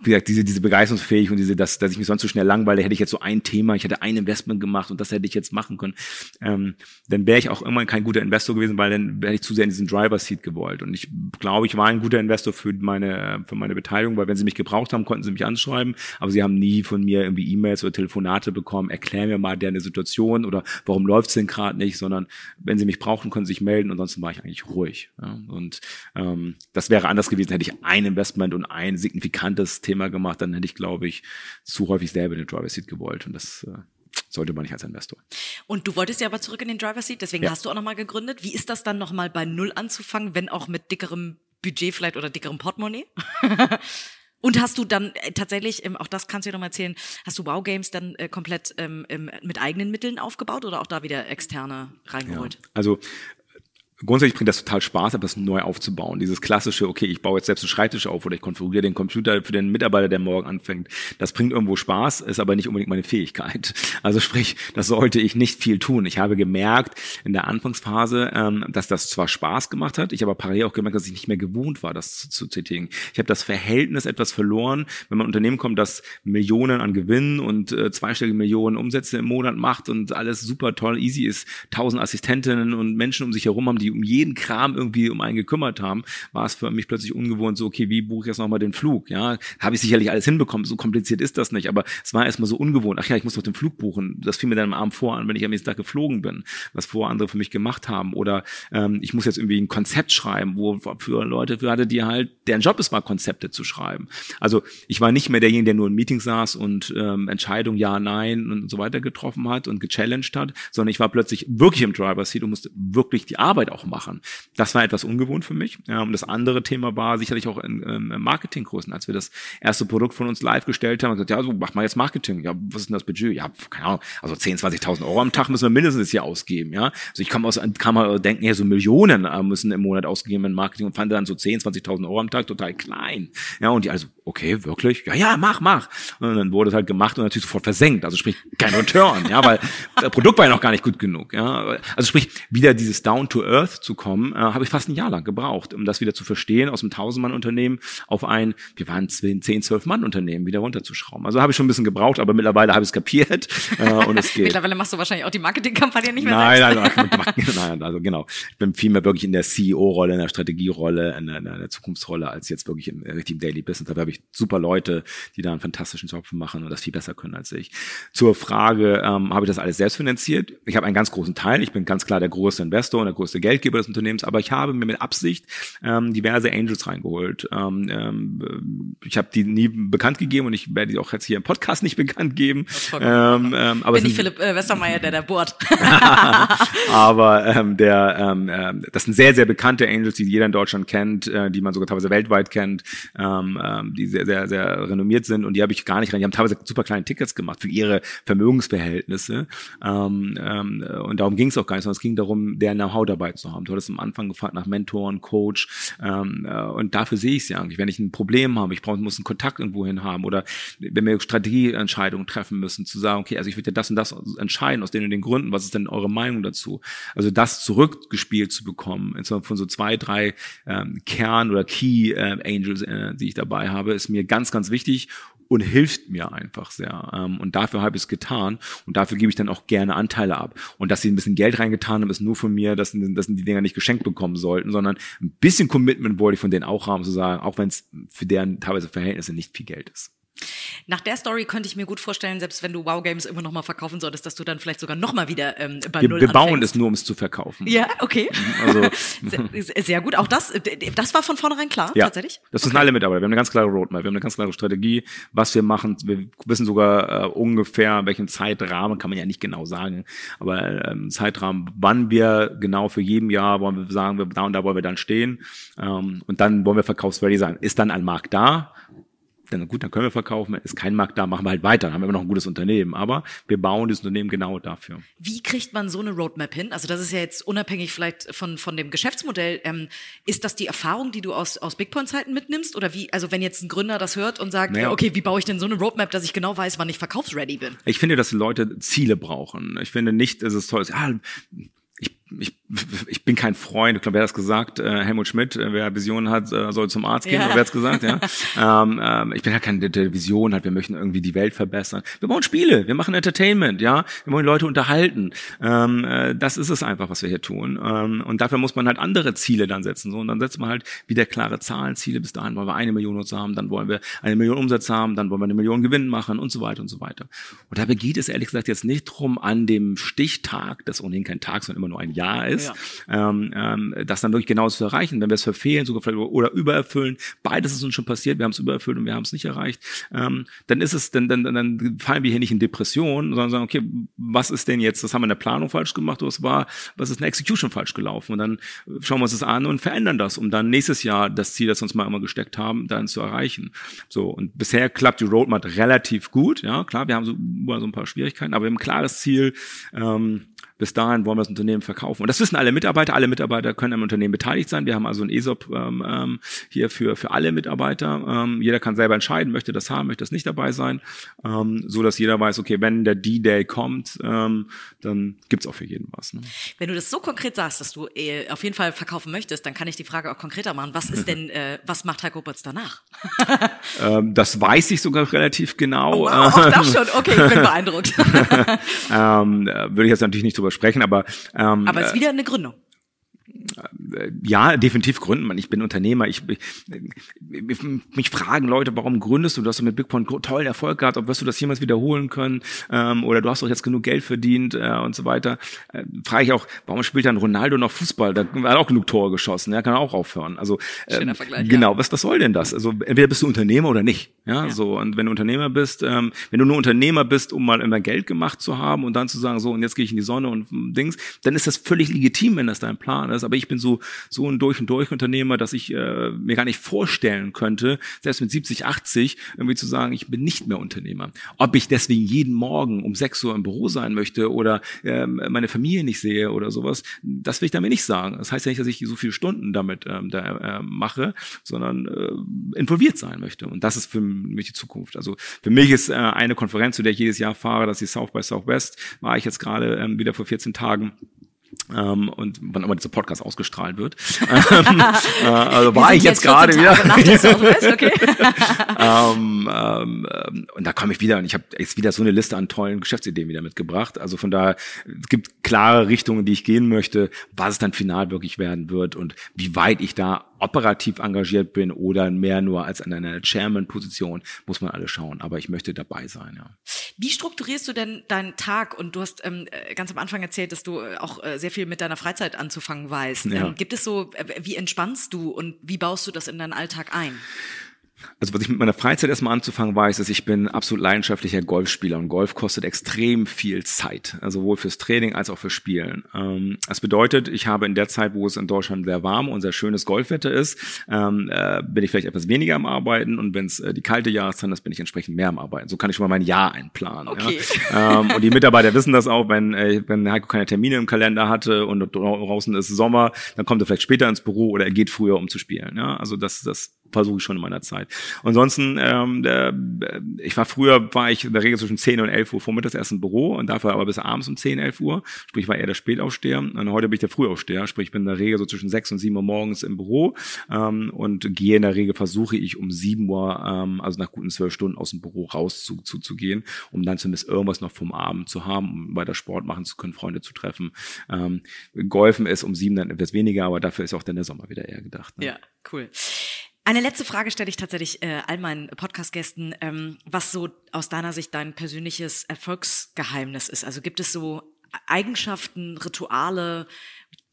wie gesagt, diese, diese Begeisterungsfähigkeit und diese, dass, dass ich mich sonst so schnell langweile, hätte ich jetzt so ein Thema, ich hätte ein Investment gemacht und das hätte ich jetzt machen können, ähm, dann wäre ich auch irgendwann kein guter Investor gewesen, weil dann wäre ich zu sehr in diesen Driver-Seat gewollt. Und ich glaube, ich war ein guter Investor für meine, für meine Beteiligung, weil wenn sie mich gebraucht haben, konnten sie mich anschreiben, aber sie haben nie von mir irgendwie E-Mails oder Telefonate bekommen, erklär mir mal deine Situation oder warum läuft's denn gerade nicht, sondern wenn sie mich brauchen, können sie sich melden. Ansonsten war ich eigentlich ruhig. Ja. Und ähm, das wäre anders gewesen, hätte ich ein Investment und ein signifikantes Thema gemacht, dann hätte ich, glaube ich, zu häufig selber in den Driver Seat gewollt. Und das äh, sollte man nicht als Investor. Und du wolltest ja aber zurück in den Driver Seat, deswegen ja. hast du auch nochmal gegründet. Wie ist das dann nochmal bei Null anzufangen, wenn auch mit dickerem Budget vielleicht oder dickerem Portemonnaie? Und hast du dann äh, tatsächlich, ähm, auch das kannst du dir noch mal erzählen, hast du Wow Games dann äh, komplett ähm, mit eigenen Mitteln aufgebaut oder auch da wieder externe reingeholt? Ja, also grundsätzlich bringt das total Spaß, etwas neu aufzubauen. Dieses klassische, okay, ich baue jetzt selbst einen Schreibtisch auf oder ich konfiguriere den Computer für den Mitarbeiter, der morgen anfängt. Das bringt irgendwo Spaß, ist aber nicht unbedingt meine Fähigkeit. Also sprich, das sollte ich nicht viel tun. Ich habe gemerkt in der Anfangsphase, ähm, dass das zwar Spaß gemacht hat, ich aber parallel auch gemerkt, dass ich nicht mehr gewohnt war, das zu, tätigen. Ich habe das Verhältnis etwas verloren, wenn man Unternehmen kommt, das Millionen an Gewinn und äh, zweistellige Millionen Umsätze im Monat macht und alles super toll, easy ist, tausend Assistentinnen und Menschen um sich herum haben, die um jeden Kram irgendwie um einen gekümmert haben, war es für mich plötzlich ungewohnt, so, okay, wie buche ich jetzt nochmal den Flug? Ja, habe ich sicherlich alles hinbekommen, so kompliziert ist das nicht, aber es war erstmal so ungewohnt. Ach ja, ich muss doch den Flug buchen. Das fiel mir dann am Abend vor an, wenn ich am nächsten Tag geflogen bin, was vorher andere für mich gemacht haben. Oder ähm, ich muss jetzt irgendwie ein Konzept schreiben, wo für Leute hatte, die halt, deren Job ist mal Konzepte zu schreiben. Also ich war nicht mehr derjenige, der nur in Meetings saß und ähm, Entscheidungen ja, nein und so weiter getroffen hat und gechallenged hat, sondern ich war plötzlich wirklich im Driver Seat und musste wirklich die Arbeit auch machen. Das war etwas ungewohnt für mich. Ja, und das andere Thema war sicherlich auch in, ähm, Marketingkursen, als wir das erste Produkt von uns live gestellt haben, gesagt, ja, so mach mal jetzt Marketing. Ja, was ist denn das Budget? Ja, keine Ahnung, also 10, 20.000 Euro am Tag müssen wir mindestens hier ausgeben. Ja, also ich kann, aus, kann mal denken, ja, so Millionen äh, müssen im Monat ausgegeben in Marketing und fand dann so 10, 20.000 Euro am Tag total klein. Ja, und die also, okay, wirklich? Ja, ja, mach, mach. Und dann wurde es halt gemacht und natürlich sofort versenkt. Also sprich, kein Return, ja, weil das Produkt war ja noch gar nicht gut genug. Ja, also sprich, wieder dieses Down to Earth zu kommen, äh, habe ich fast ein Jahr lang gebraucht, um das wieder zu verstehen, aus einem Tausendmann-Unternehmen auf ein, wir waren 10, 12 Mann-Unternehmen wieder runterzuschrauben. Also habe ich schon ein bisschen gebraucht, aber mittlerweile habe ich es kapiert äh, und es geht. mittlerweile machst du wahrscheinlich auch die Marketingkampagne nicht mehr nein, selbst. Nein, nein, nein, also genau. Ich bin viel mehr wirklich in der CEO-Rolle, in der Strategierolle, in der, in der Zukunftsrolle, als jetzt wirklich im richtigen Daily Business. Dafür habe ich super Leute, die da einen fantastischen Job machen und das viel besser können als ich. Zur Frage, ähm, habe ich das alles selbst finanziert? Ich habe einen ganz großen Teil. Ich bin ganz klar der größte Investor und der größte Geldgeber des Unternehmens, aber ich habe mir mit Absicht ähm, diverse Angels reingeholt. Ähm, ähm, ich habe die nie bekannt gegeben und ich werde die auch jetzt hier im Podcast nicht bekannt geben. Ähm, ähm, aber bin ich Philipp äh, Westermeier, der da bohrt. aber ähm, der, ähm, äh, das sind sehr, sehr bekannte Angels, die jeder in Deutschland kennt, äh, die man sogar teilweise weltweit kennt, ähm, ähm, die sehr, sehr, sehr renommiert sind und die habe ich gar nicht rein. Die haben teilweise super kleine Tickets gemacht für ihre Vermögensverhältnisse. Ähm, ähm, und darum ging es auch gar nicht, sondern es ging darum, der Know-how dabei zu haben. Du hattest am Anfang gefragt nach Mentoren, Coach ähm, äh, und dafür sehe ich es ja eigentlich. Wenn ich ein Problem habe, ich brauche, muss einen Kontakt irgendwo hin haben oder wenn wir Strategieentscheidungen treffen müssen, zu sagen, okay, also ich würde ja das und das entscheiden aus den und den Gründen, was ist denn eure Meinung dazu? Also das zurückgespielt zu bekommen, von so zwei, drei ähm, Kern- oder Key äh, Angels, äh, die ich dabei habe, ist mir ganz, ganz wichtig und hilft mir einfach sehr. Ähm, und dafür habe ich es getan und dafür gebe ich dann auch gerne Anteile ab. Und dass sie ein bisschen Geld reingetan haben, ist nur von mir, dass, dass die Dinger nicht geschenkt bekommen sollten, sondern ein bisschen Commitment wollte ich von denen auch haben, zu sagen, auch wenn es für deren teilweise Verhältnisse nicht viel Geld ist. Nach der Story könnte ich mir gut vorstellen, selbst wenn du Wow Games immer noch mal verkaufen solltest, dass du dann vielleicht sogar noch mal wieder ähm, bei wir, Null Wir bauen anfängst. es nur, um es zu verkaufen. Ja, okay. Also, sehr, sehr gut. Auch das, das war von vornherein klar, ja, tatsächlich? Das okay. sind alle Mitarbeiter. Wir haben eine ganz klare Roadmap, wir haben eine ganz klare Strategie, was wir machen. Wir wissen sogar äh, ungefähr, welchen Zeitrahmen, kann man ja nicht genau sagen, aber ähm, Zeitrahmen, wann wir genau für jedem Jahr wollen wir sagen, wir, da und da wollen wir dann stehen. Ähm, und dann wollen wir verkaufsready sein. Ist dann ein Markt da? Dann gut, dann können wir verkaufen. Ist kein Markt da, machen wir halt weiter. Dann haben wir immer noch ein gutes Unternehmen. Aber wir bauen das Unternehmen genau dafür. Wie kriegt man so eine Roadmap hin? Also das ist ja jetzt unabhängig vielleicht von, von dem Geschäftsmodell. Ähm, ist das die Erfahrung, die du aus, aus Big Point-Zeiten mitnimmst? Oder wie, also wenn jetzt ein Gründer das hört und sagt, naja. okay, wie baue ich denn so eine Roadmap, dass ich genau weiß, wann ich verkaufsready bin? Ich finde, dass Leute Ziele brauchen. Ich finde nicht, dass es toll ist, ah, ich, ich, ich bin kein Freund, ich glaube, wer hat das gesagt? Äh, Helmut Schmidt, äh, wer Visionen hat, äh, soll zum Arzt gehen, ja. oder wer hat's gesagt? Ja. ähm, ähm, ich bin ja keine der Vision hat, wir möchten irgendwie die Welt verbessern. Wir bauen Spiele, wir machen Entertainment, ja, wir wollen Leute unterhalten. Ähm, äh, das ist es einfach, was wir hier tun. Ähm, und dafür muss man halt andere Ziele dann setzen. So, und dann setzt man halt wieder klare Zahlenziele. Bis dahin wollen wir eine Million Nutzer haben, dann wollen wir eine Million Umsatz haben, dann wollen wir eine Million Gewinn machen und so weiter und so weiter. Und dabei geht es ehrlich gesagt jetzt nicht drum, an dem Stichtag, das ohnehin kein Tag, sondern immer nur ein Jahr ist, ja. ähm, ähm, das dann wirklich genau zu erreichen. Wenn wir es verfehlen, sogar vielleicht oder übererfüllen, beides ist uns schon passiert, wir haben es übererfüllt und wir haben es nicht erreicht, ähm, dann ist es, dann, dann, dann fallen wir hier nicht in Depression, sondern sagen, okay, was ist denn jetzt, das haben wir in der Planung falsch gemacht, oder was war, was ist in der Execution falsch gelaufen? Und dann schauen wir uns das an und verändern das, um dann nächstes Jahr das Ziel, das wir uns mal immer gesteckt haben, dann zu erreichen. So, und bisher klappt die Roadmap relativ gut, ja, klar, wir haben so, so ein paar Schwierigkeiten, aber wir haben ein klares Ziel, ähm, bis dahin wollen wir das Unternehmen verkaufen. Und das wissen alle Mitarbeiter. Alle Mitarbeiter können am Unternehmen beteiligt sein. Wir haben also ein ESOP ähm, ähm, hier für, für alle Mitarbeiter. Ähm, jeder kann selber entscheiden, möchte das haben, möchte das nicht dabei sein. Ähm, so dass jeder weiß, okay, wenn der D-Day kommt, ähm, dann gibt's auch für jeden was. Ne? Wenn du das so konkret sagst, dass du äh, auf jeden Fall verkaufen möchtest, dann kann ich die Frage auch konkreter machen. Was ist denn, äh, was macht Heiko Butz danach? ähm, das weiß ich sogar relativ genau. Oh, wow, auch das schon. Okay, ich bin beeindruckt. ähm, äh, würde ich jetzt natürlich nicht drüber sprechen, aber ähm, aber es ist wieder eine Gründung. Ja, definitiv gründen. Ich bin Unternehmer. Ich, ich, mich fragen Leute, warum gründest du? Du hast mit Bigpoint tollen Erfolg gehabt. Ob wirst du das jemals wiederholen können? Ähm, oder du hast doch jetzt genug Geld verdient äh, und so weiter. Äh, frage ich auch, warum spielt dann Ronaldo noch Fußball? Da hat auch genug Tore geschossen. Er kann auch aufhören. Also ähm, genau, ja. was, was soll denn das? Also entweder bist du Unternehmer oder nicht. Ja, ja. so und wenn du Unternehmer bist, ähm, wenn du nur Unternehmer bist, um mal immer Geld gemacht zu haben und dann zu sagen, so und jetzt gehe ich in die Sonne und Dings, dann ist das völlig legitim, wenn das dein Plan ist. Aber ich bin so so ein durch und durch Unternehmer, dass ich äh, mir gar nicht vorstellen könnte, selbst mit 70, 80 irgendwie zu sagen, ich bin nicht mehr Unternehmer. Ob ich deswegen jeden Morgen um 6 Uhr im Büro sein möchte oder äh, meine Familie nicht sehe oder sowas, das will ich damit nicht sagen. Das heißt ja nicht, dass ich so viele Stunden damit ähm, da äh, mache, sondern äh, involviert sein möchte. Und das ist für mich die Zukunft. Also für mich ist äh, eine Konferenz, zu der ich jedes Jahr fahre, das ist South by Southwest, war ich jetzt gerade ähm, wieder vor 14 Tagen ähm, und wann immer dieser Podcast ausgestrahlt wird. ähm, äh, also war ich jetzt gerade wieder. okay. ähm, ähm, und da komme ich wieder und ich habe jetzt wieder so eine Liste an tollen Geschäftsideen wieder mitgebracht. Also von daher, es gibt klare Richtungen, die ich gehen möchte, was es dann final wirklich werden wird und wie weit ich da operativ engagiert bin oder mehr nur als an einer Chairman-Position, muss man alles schauen. Aber ich möchte dabei sein, ja. Wie strukturierst du denn deinen Tag? Und du hast ähm, äh, ganz am Anfang erzählt, dass du äh, auch äh, sehr viel mit deiner Freizeit anzufangen weißt. Ja. Ähm, gibt es so, äh, wie entspannst du und wie baust du das in deinen Alltag ein? Also was ich mit meiner Freizeit erstmal anzufangen weiß, ist, ich bin absolut leidenschaftlicher Golfspieler und Golf kostet extrem viel Zeit, also sowohl fürs Training als auch fürs Spielen. Ähm, das bedeutet, ich habe in der Zeit, wo es in Deutschland sehr warm und sehr schönes Golfwetter ist, ähm, äh, bin ich vielleicht etwas weniger am Arbeiten und wenn es äh, die kalte Jahreszeit ist, bin ich entsprechend mehr am Arbeiten. So kann ich schon mal mein Jahr einplanen. Okay. Ja? Ähm, und die Mitarbeiter wissen das auch, wenn, äh, wenn Heiko keine Termine im Kalender hatte und draußen ist Sommer, dann kommt er vielleicht später ins Büro oder er geht früher, um zu spielen. Ja? Also das, das versuche ich schon in meiner Zeit. ansonsten, ähm, der, ich war früher, war ich in der Regel zwischen 10 und 11 Uhr vormittags erst im Büro und dafür aber bis abends um 10, 11 Uhr. Sprich, war eher der Spätaufsteher. Und heute bin ich der Frühaufsteher. Sprich, ich bin in der Regel so zwischen 6 und 7 Uhr morgens im Büro ähm, und gehe in der Regel, versuche ich um 7 Uhr, ähm, also nach guten 12 Stunden aus dem Büro raus zu, zu, zu gehen, um dann zumindest irgendwas noch vom Abend zu haben, um weiter Sport machen zu können, Freunde zu treffen. Ähm, Golfen ist um 7 dann etwas weniger, aber dafür ist auch dann der Sommer wieder eher gedacht. Ne? Ja, cool. Eine letzte Frage stelle ich tatsächlich äh, all meinen Podcast-Gästen, ähm, was so aus deiner Sicht dein persönliches Erfolgsgeheimnis ist. Also gibt es so Eigenschaften, Rituale,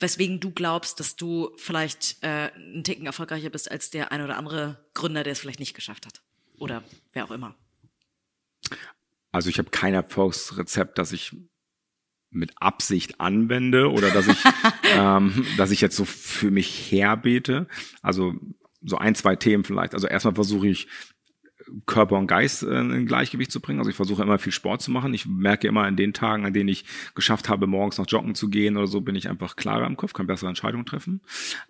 weswegen du glaubst, dass du vielleicht äh, einen Ticken erfolgreicher bist als der ein oder andere Gründer, der es vielleicht nicht geschafft hat? Oder wer auch immer. Also ich habe kein Erfolgsrezept, das ich mit Absicht anwende oder dass ich, ähm, dass ich jetzt so für mich herbete. Also so ein, zwei Themen vielleicht. Also erstmal versuche ich Körper und Geist äh, in Gleichgewicht zu bringen. Also ich versuche immer viel Sport zu machen. Ich merke immer in den Tagen, an denen ich geschafft habe, morgens noch joggen zu gehen oder so, bin ich einfach klarer im Kopf, kann bessere Entscheidungen treffen.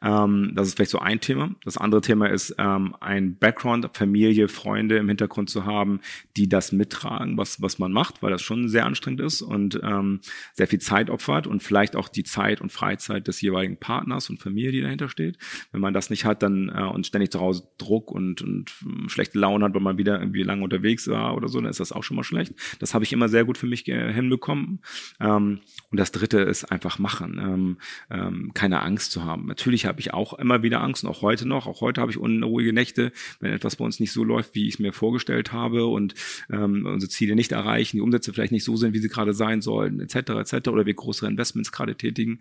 Ähm, das ist vielleicht so ein Thema. Das andere Thema ist ähm, ein Background, Familie, Freunde im Hintergrund zu haben, die das mittragen, was, was man macht, weil das schon sehr anstrengend ist und ähm, sehr viel Zeit opfert und vielleicht auch die Zeit und Freizeit des jeweiligen Partners und Familie, die dahinter steht. Wenn man das nicht hat, dann äh, und ständig zu Hause Druck und, und äh, schlechte Laune hat, weil man mal wieder irgendwie lange unterwegs war oder so, dann ist das auch schon mal schlecht. Das habe ich immer sehr gut für mich hinbekommen. Ähm, und das Dritte ist einfach machen, ähm, ähm, keine Angst zu haben. Natürlich habe ich auch immer wieder Angst und auch heute noch. Auch heute habe ich unruhige Nächte, wenn etwas bei uns nicht so läuft, wie ich es mir vorgestellt habe und ähm, unsere Ziele nicht erreichen, die Umsätze vielleicht nicht so sind, wie sie gerade sein sollen, etc. etc. oder wir größere Investments gerade tätigen.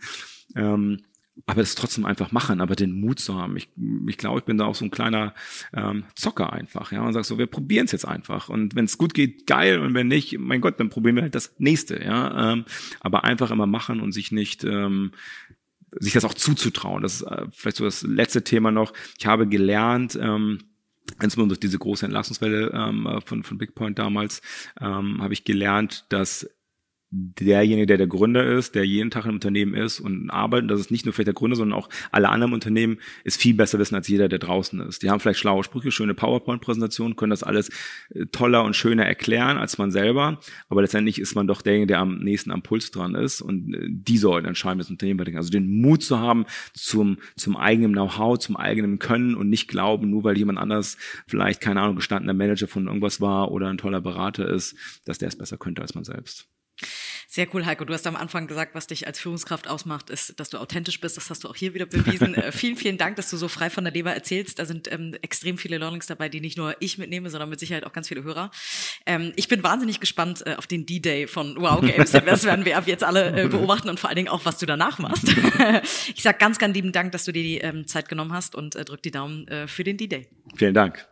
Ähm, aber es trotzdem einfach machen, aber den Mut zu haben. Ich, ich glaube, ich bin da auch so ein kleiner ähm, Zocker einfach, ja, und sag so, wir probieren es jetzt einfach. Und wenn es gut geht, geil, und wenn nicht, mein Gott, dann probieren wir halt das nächste, ja. Ähm, aber einfach immer machen und sich nicht ähm, sich das auch zuzutrauen. Das ist äh, vielleicht so das letzte Thema noch. Ich habe gelernt, ähm, insbesondere durch diese große Entlassungswelle ähm, von, von Bigpoint damals, ähm, habe ich gelernt, dass derjenige, der der Gründer ist, der jeden Tag im Unternehmen ist und arbeitet, das ist nicht nur vielleicht der Gründer, sondern auch alle anderen Unternehmen, ist viel besser wissen als jeder, der draußen ist. Die haben vielleicht schlaue Sprüche, schöne PowerPoint-Präsentationen, können das alles äh, toller und schöner erklären als man selber, aber letztendlich ist man doch derjenige, der am nächsten am Puls dran ist und äh, die sollten entscheiden, das Unternehmen weitergehen. Also den Mut zu haben zum, zum eigenen Know-how, zum eigenen Können und nicht glauben, nur weil jemand anders vielleicht, keine Ahnung, gestandener Manager von irgendwas war oder ein toller Berater ist, dass der es besser könnte als man selbst. Sehr cool, Heiko. Du hast am Anfang gesagt, was dich als Führungskraft ausmacht, ist, dass du authentisch bist. Das hast du auch hier wieder bewiesen. äh, vielen, vielen Dank, dass du so frei von der Leber erzählst. Da sind ähm, extrem viele Learnings dabei, die nicht nur ich mitnehme, sondern mit Sicherheit auch ganz viele Hörer. Ähm, ich bin wahnsinnig gespannt äh, auf den D-Day von Wow Games. Das werden wir ab jetzt alle äh, beobachten und vor allen Dingen auch, was du danach machst. ich sag ganz, ganz lieben Dank, dass du dir die ähm, Zeit genommen hast und äh, drück die Daumen äh, für den D-Day. Vielen Dank.